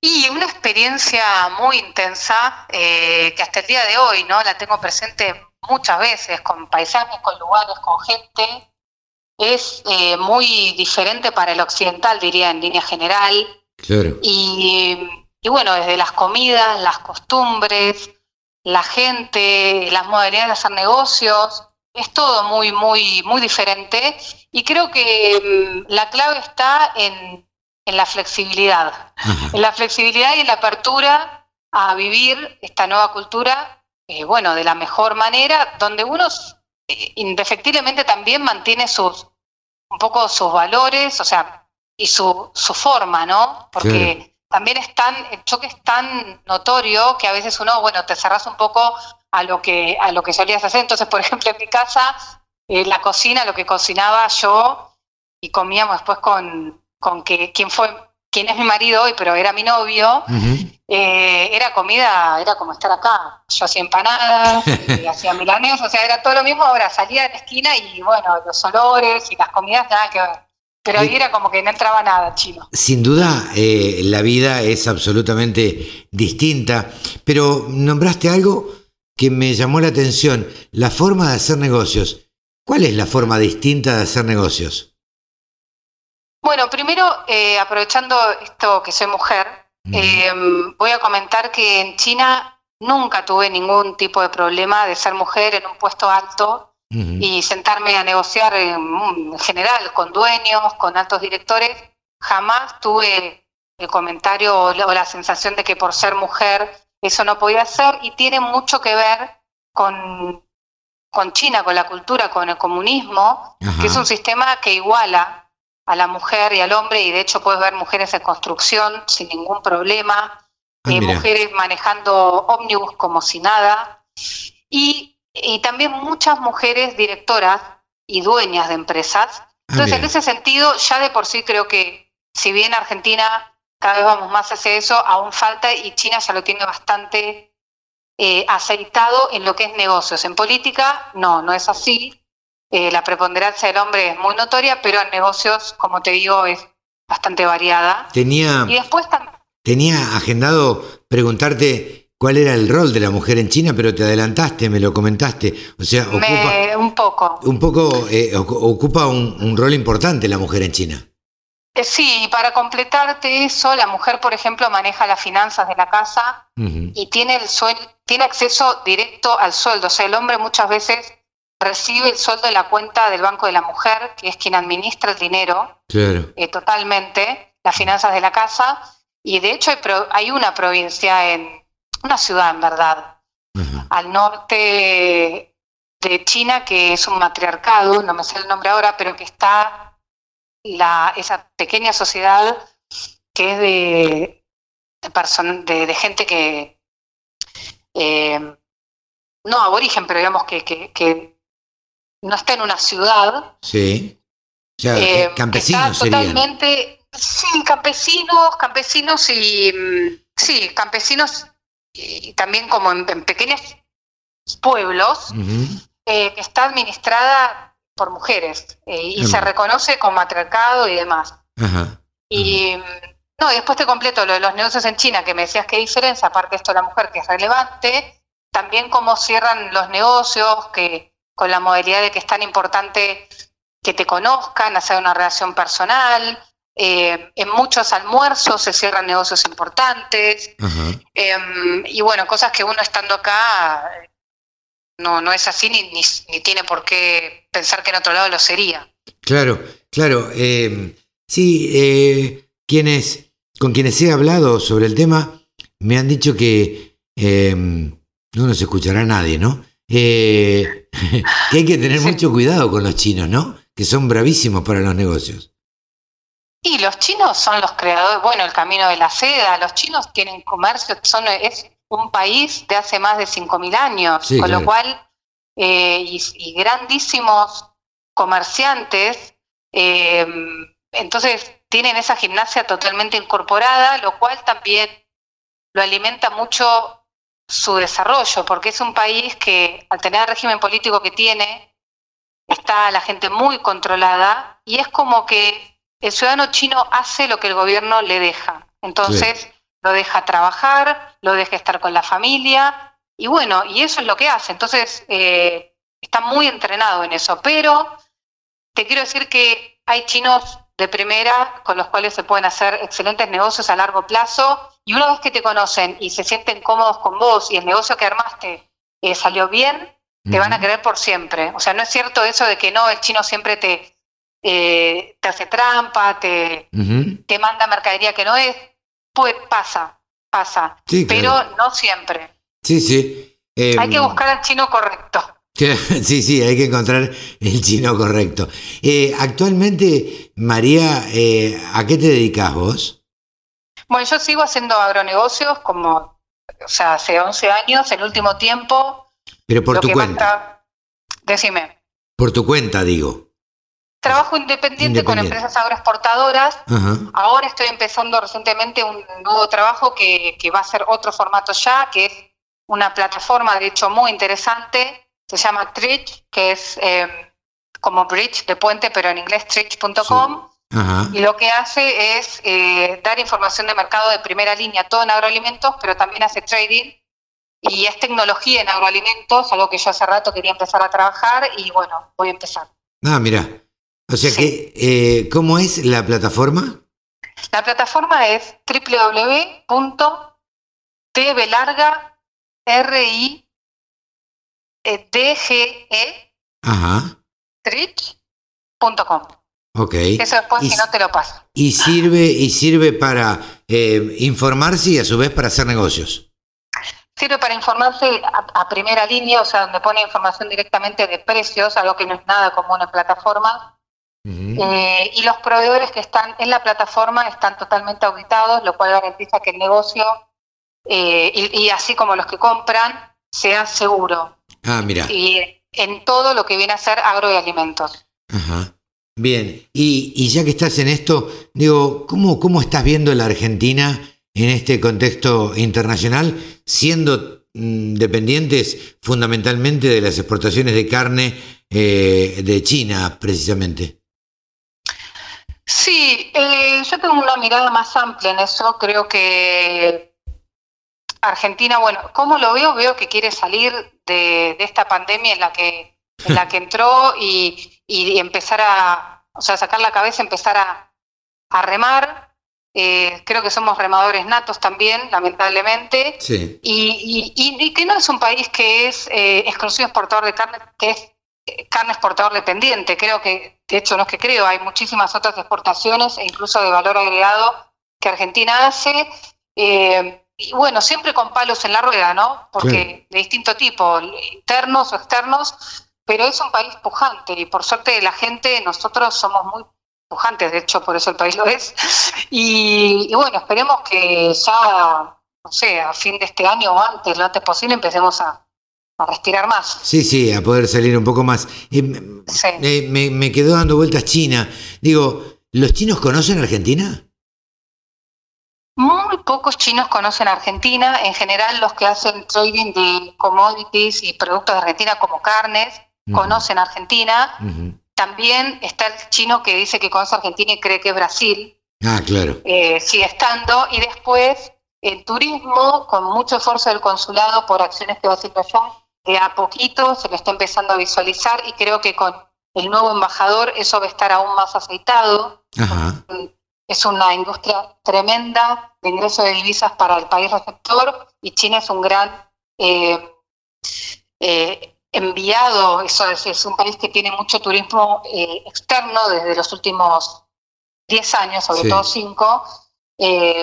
Y una experiencia muy intensa eh, que hasta el día de hoy no la tengo presente muchas veces con paisajes, con lugares, con gente. Es eh, muy diferente para el occidental, diría en línea general. Claro. Y, y bueno, desde las comidas, las costumbres, la gente, las modalidades de hacer negocios, es todo muy, muy, muy diferente. Y creo que mm, la clave está en, en la flexibilidad, en la flexibilidad y en la apertura a vivir esta nueva cultura, eh, bueno, de la mejor manera, donde uno eh, indefectiblemente también mantiene sus, un poco sus valores, o sea, y su, su forma, ¿no? Porque también es tan, el choque es tan notorio que a veces uno, bueno, te cerras un poco a lo que, a lo que solías hacer. Entonces, por ejemplo, en mi casa, eh, la cocina, lo que cocinaba yo y comíamos después con, con que quien fue, quien es mi marido hoy, pero era mi novio, eh, era comida, era como estar acá. Yo hacía empanadas, (laughs) y hacía milanes, o sea, era todo lo mismo. Ahora salía de la esquina y bueno, los olores y las comidas nada que ver. Pero ahí era como que no entraba nada chino. Sin duda, eh, la vida es absolutamente distinta, pero nombraste algo que me llamó la atención, la forma de hacer negocios. ¿Cuál es la forma distinta de hacer negocios? Bueno, primero, eh, aprovechando esto que soy mujer, eh, voy a comentar que en China nunca tuve ningún tipo de problema de ser mujer en un puesto alto y sentarme a negociar en, general con dueños, con altos directores. Jamás tuve el comentario o la, sensación de que por ser mujer eso no podía ser y tiene mucho que ver con, con China, con la cultura, con el comunismo, que es un sistema que iguala a la mujer y al hombre, y de hecho puedes ver mujeres en construcción sin ningún problema, ah, eh, mujeres manejando ómnibus como si nada, y, y, también muchas mujeres directoras y dueñas de empresas. Ah, Entonces, en ese sentido, ya de por sí creo que si bien Argentina cada vez vamos más hacia eso, aún falta y China ya lo tiene bastante eh, aceitado en lo que es negocios. En política, no, no es así. Eh, la preponderancia del hombre es muy notoria, pero en negocios, como te digo, es bastante variada. Tenía, y después tenía agendado preguntarte cuál era el rol de la mujer en China, pero te adelantaste, me lo comentaste. O sea, ocupa, un poco. Un poco eh, ocupa un, rol importante la mujer en China. Eh, sí, para completarte eso, la mujer, por ejemplo, maneja las finanzas de la casa y tiene el tiene acceso directo al sueldo. O sea, el hombre muchas veces recibe el sueldo de la cuenta del Banco de la Mujer, que es quien administra el dinero eh, totalmente, las finanzas de la casa, y de hecho hay, una provincia en, una ciudad en verdad, al norte de China, que es un matriarcado, no me sé el nombre ahora, pero que está la, esa pequeña sociedad que es de, de, de, gente que, eh, no aborigen, pero digamos que, que no está en una ciudad. Sí. O sea, eh, campesinos totalmente, sí, campesinos, campesinos y mm, sí, campesinos y también como en, pequeños pueblos eh, que está administrada por mujeres eh, y se reconoce como matriarcado y demás. Y mm, no, y después te completo lo de los negocios en China, que me decías qué diferencia, aparte de esto de la mujer que es relevante, también cómo cierran los negocios, que con la modalidad de que es tan importante que te conozcan, hacer una relación personal. Eh, en muchos almuerzos se cierran negocios importantes. Em, y bueno, cosas que uno estando acá no, no es así ni, ni, tiene por qué pensar que en otro lado lo sería. Claro, claro. Em, sí, eh, quienes, con quienes he hablado sobre el tema me han dicho que em, no nos escuchará nadie, ¿no? Eh, (laughs) que hay que tener mucho cuidado con los chinos, ¿no? Que son bravísimos para los negocios. Y los chinos son los creadores, bueno, el camino de la seda, los chinos tienen comercio, son, es un país de hace más de 5.000 años, con lo cual, eh, y, grandísimos comerciantes, eh, entonces tienen esa gimnasia totalmente incorporada, lo cual también lo alimenta mucho su desarrollo, porque es un país que al tener el régimen político que tiene, está la gente muy controlada y es como que el ciudadano chino hace lo que el gobierno le deja. Entonces, lo deja trabajar, lo deja estar con la familia, y bueno, y eso es lo que hace. Entonces, eh, está muy entrenado en eso. Pero te quiero decir que hay chinos de primera con los cuales se pueden hacer excelentes negocios a largo plazo, y una vez que te conocen y se sienten cómodos con vos y el negocio que armaste eh, salió bien, te van a querer por siempre. O sea, no es cierto eso de que no, el chino siempre te, eh, te hace trampa, te, te manda mercadería que no es. Pues pasa, pasa, pero no siempre. Sí, sí. hay que em, buscar al chino correcto. (laughs) Sí, sí, hay que encontrar el chino correcto. Eh, actualmente, María, eh, ¿a qué te dedicas vos? Bueno, yo sigo haciendo agronegocios como, o sea, hace 11 años, el último tiempo. Pero por tu cuenta. Decime. Por tu cuenta, digo. Trabajo independiente, con empresas agroexportadoras. Ahora estoy empezando recientemente un nuevo trabajo que, va a ser otro formato ya, que es una plataforma, de hecho, muy interesante. Se llama Tridge, que es eh, como bridge de puente, pero en inglés tridge.com. Y lo que hace es eh, dar información de mercado de primera línea, todo en agroalimentos, pero también hace trading. Y es tecnología en agroalimentos, algo que yo hace rato quería empezar a trabajar y bueno, voy a empezar. Ah, mira, o sea que, eh, ¿cómo es la plataforma? La plataforma es www.tv larga e Ok. Eso después si no te lo paso. Y sirve, y sirve para eh, informarse y a su vez para hacer negocios. Sirve para informarse a, primera línea, o sea, donde pone información directamente de precios, algo que no es nada común en plataforma. Eh, y los proveedores que están en la plataforma están totalmente auditados, lo cual garantiza que el negocio, eh, y, así como los que compran, sea seguro. Ah, mira. Y en todo lo que viene a ser agro y alimentos. Ajá. Bien, y, ya que estás en esto, digo, ¿cómo, ¿cómo estás viendo la Argentina en este contexto internacional, siendo mm, dependientes fundamentalmente de las exportaciones de carne eh, de China, precisamente? Sí, eh, yo tengo una mirada más amplia en eso. Creo que Argentina, bueno, ¿cómo lo veo? Veo que quiere salir de, esta pandemia en la que, en la que entró y, empezar a, o sea, sacar la cabeza, empezar a, remar. Eh, creo que somos remadores natos también, lamentablemente. Sí. Y, que no es un país que es eh, exclusivo exportador de carne, que es carne exportador dependiente. Creo que, de hecho, no es que creo, hay muchísimas otras exportaciones e incluso de valor agregado que Argentina hace. Eh, y bueno, siempre con palos en la rueda, ¿no? Porque de distinto tipo, internos o externos, pero es un país pujante y por suerte la gente, nosotros somos muy pujantes, de hecho por eso el país lo es. (laughs) Y, y bueno, esperemos que ya, no sé, a fin de este año o antes, lo antes posible, empecemos a, a respirar más. Sí, sí, a poder salir un poco más. Eh, eh, me, quedó dando vueltas China. Digo, ¿los chinos conocen Argentina? Muy pocos chinos conocen Argentina. En general, los que hacen trading de commodities y productos de Argentina como carnes conocen Argentina. También está el chino que dice que conoce Argentina y cree que es Brasil. Ah, claro. Eh, sigue estando. Y después, el turismo, con mucho esfuerzo del consulado por acciones que va haciendo allá, de a poquito se lo está empezando a visualizar y creo que con el nuevo embajador eso va a estar aún más aceitado. Es una industria tremenda de ingreso de divisas para el país receptor y China es un gran eh, eh, enviado, eso es, un país que tiene mucho turismo eh, externo desde los últimos 10 años, sobre todo 5,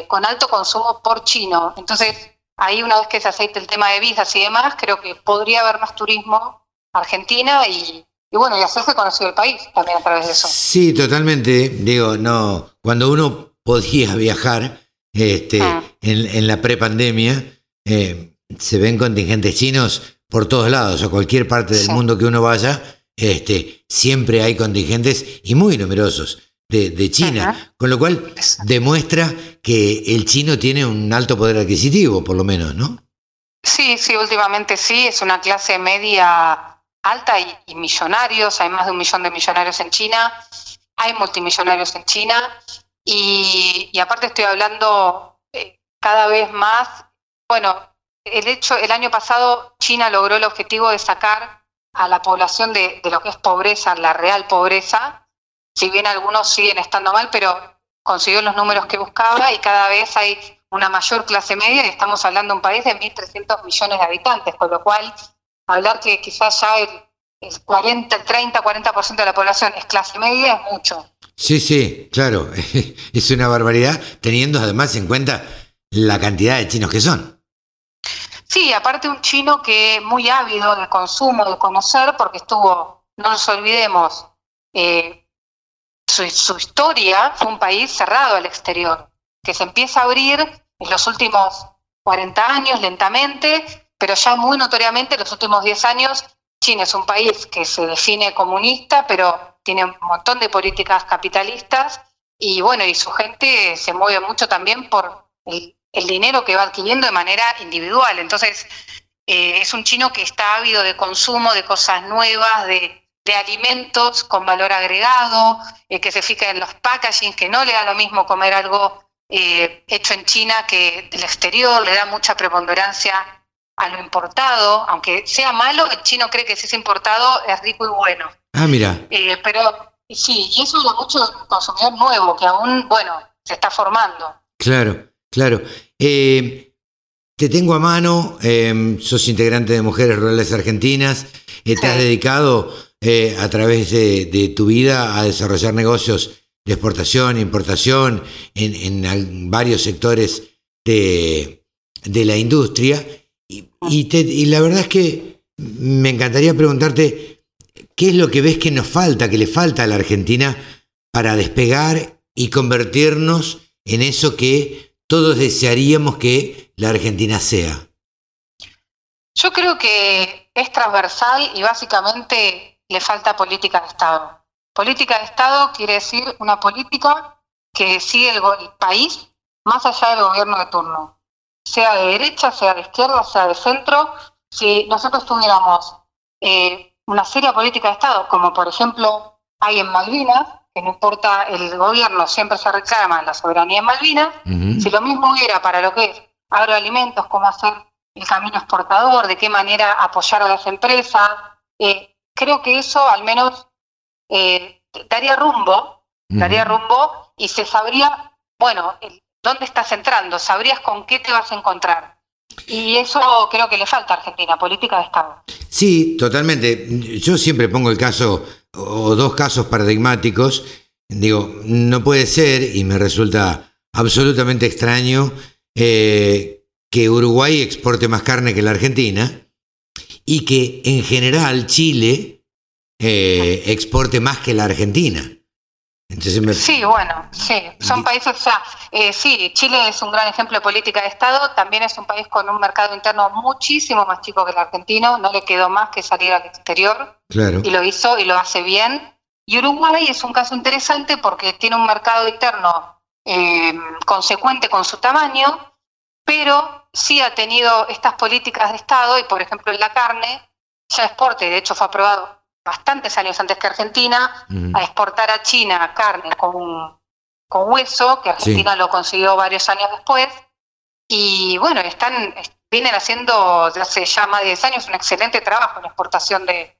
con alto consumo por chino. Entonces, ahí una vez que se aceite el tema de visas y demás, creo que podría haber más turismo Argentina y, bueno, y hacerse conocido el país también a través de eso. Sí, totalmente. Digo, no, cuando uno podía viajar este, ah. en, la prepandemia, eh, se ven contingentes chinos por todos lados, a cualquier parte del mundo que uno vaya, este, siempre hay contingentes y muy numerosos de, China, con lo cual demuestra que el chino tiene un alto poder adquisitivo, por lo menos, ¿no? Sí, sí, últimamente sí, es una clase media alta y, millonarios, hay más de un millón de millonarios en China, hay multimillonarios en China y, aparte estoy hablando, eh, cada vez más, bueno, el hecho, el año pasado China logró el objetivo de sacar a la población de, de lo que es pobreza, la real pobreza, si bien algunos siguen estando mal, pero consiguió los números que buscaba y cada vez hay una mayor clase media y estamos hablando de un país de 1.300 millones de habitantes, con lo cual hablar que quizás ya el, el 40, 30, 40% de la población es clase media es mucho. Sí, sí, claro, (laughs) es una barbaridad, teniendo además en cuenta la cantidad de chinos que son. Sí, aparte un chino que muy ávido de consumo, de conocer, porque estuvo, no nos olvidemos, eh, su, su, historia fue un país cerrado al exterior, que se empieza a abrir en los últimos 40 años lentamente, pero ya muy notoriamente en los últimos 10 años, China es un país que se define comunista, pero tiene un montón de políticas capitalistas y bueno, y su gente se mueve mucho también por el, dinero que va adquiriendo de manera individual. Entonces, eh, es un chino que está ávido de consumo, de cosas nuevas, de, de alimentos con valor agregado, eh, que se fija en los packaging, que no le da lo mismo comer algo eh, hecho en China que del exterior, le da mucha preponderancia a lo importado, aunque sea malo, el chino cree que si es importado es rico y bueno. Ah, mira. Eh, pero sí, y eso habla mucho del consumidor nuevo, que aún, bueno, se está formando. Claro, claro. Eh, te tengo a mano, eh, sos integrante de Mujeres Rurales Argentinas, eh, te has dedicado eh, a través de, de, tu vida a desarrollar negocios de exportación, importación, en, varios sectores de, de la industria. Y, y, la verdad es que me encantaría preguntarte, ¿qué es lo que ves que nos falta, que le falta a la Argentina para despegar y convertirnos en eso que todos desearíamos que la Argentina sea? Yo creo que es transversal y básicamente le falta política de Estado. Política de Estado quiere decir una política que sigue el país más allá del gobierno de turno, sea de derecha, sea de izquierda, sea de centro. Si nosotros tuviéramos eh, una seria política de Estado, como por ejemplo hay en Malvinas, que no importa el gobierno, siempre se reclama la soberanía en Malvinas, uh -huh. si lo mismo hubiera para lo que es agroalimentos, cómo hacer el camino exportador, de qué manera apoyar a las empresas, eh, creo que eso al menos eh, daría rumbo, uh -huh. daría rumbo y se sabría, bueno, el, dónde estás entrando, sabrías con qué te vas a encontrar. Y eso creo que le falta a Argentina, política de Estado. Sí, totalmente. Yo siempre pongo el caso, o dos casos paradigmáticos. Digo, no puede ser, y me resulta absolutamente extraño, eh, que Uruguay exporte más carne que la Argentina y que en general Chile eh, exporte más que la Argentina. Me... Sí, bueno, sí, son países, o sea, eh, sí, Chile es un gran ejemplo de política de Estado, también es un país con un mercado interno muchísimo más chico que el argentino, no le quedó más que salir al exterior, claro. y lo hizo y lo hace bien. Y Uruguay es un caso interesante porque tiene un mercado interno eh, consecuente con su tamaño, pero sí ha tenido estas políticas de Estado y, por ejemplo, en la carne ya exporta, y de hecho fue aprobado bastantes años antes que Argentina, a exportar a China carne con, con hueso, que Argentina sí. lo consiguió varios años después. Y bueno, están vienen haciendo desde hace ya más de 10 años un excelente trabajo en exportación de,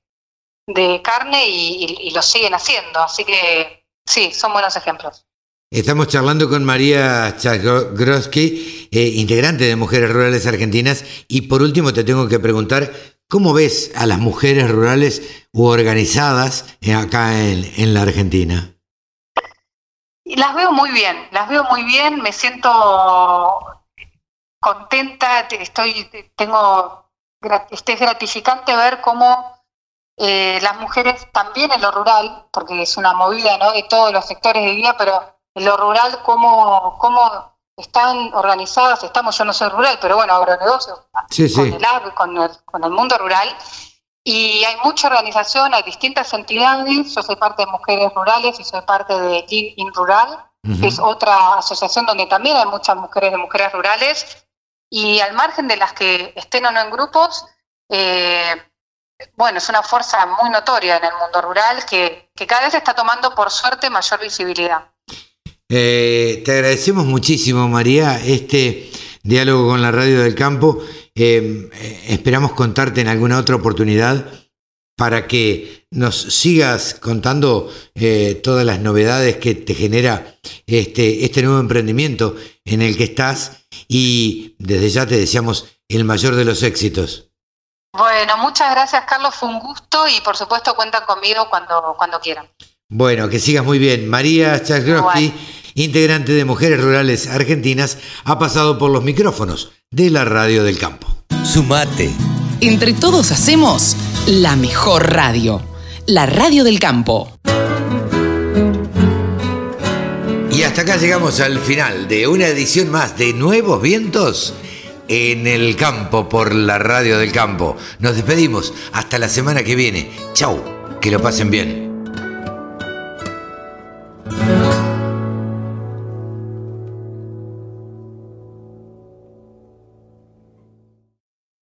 de carne y, y, y, lo siguen haciendo. Así que sí, son buenos ejemplos. Estamos charlando con María Chagroski, eh, integrante de Mujeres Rurales Argentinas. Y por último te tengo que preguntar, ¿cómo ves a las mujeres rurales u organizadas acá en, en la Argentina? Las veo muy bien, las veo muy bien, me siento contenta, estoy, tengo, este es gratificante ver cómo eh, las mujeres también en lo rural, porque es una movida de todos los sectores de vida, pero en lo rural cómo, cómo están organizadas, estamos, yo no soy rural, pero bueno, agronegocios, sí, con, sí. El agro, con, el, con el mundo rural, y hay mucha organización, hay distintas entidades, yo soy parte de Mujeres Rurales y soy parte de Live in Rural, uh -huh. que es otra asociación donde también hay muchas mujeres de mujeres rurales, y al margen de las que estén o no en grupos, eh, bueno, es una fuerza muy notoria en el mundo rural que, que cada vez está tomando, por suerte, mayor visibilidad. Eh, te agradecemos muchísimo, María, este Diálogo con la Radio del Campo. Eh, esperamos contarte en alguna otra oportunidad para que nos sigas contando eh, todas las novedades que te genera este, este nuevo emprendimiento en el que estás y desde ya te deseamos el mayor de los éxitos. Bueno, muchas gracias Carlos, fue un gusto y por supuesto cuentan conmigo cuando, cuando quieran. Bueno, que sigas muy bien. María Chagroski, integrante de Mujeres Rurales Argentinas, ha pasado por los micrófonos de la Radio del Campo. Sumate. Entre todos hacemos la mejor radio, la Radio del Campo. Y hasta acá llegamos al final de una edición más de Nuevos Vientos en el campo por la Radio del Campo. Nos despedimos hasta la semana que viene. Chau, que lo pasen bien.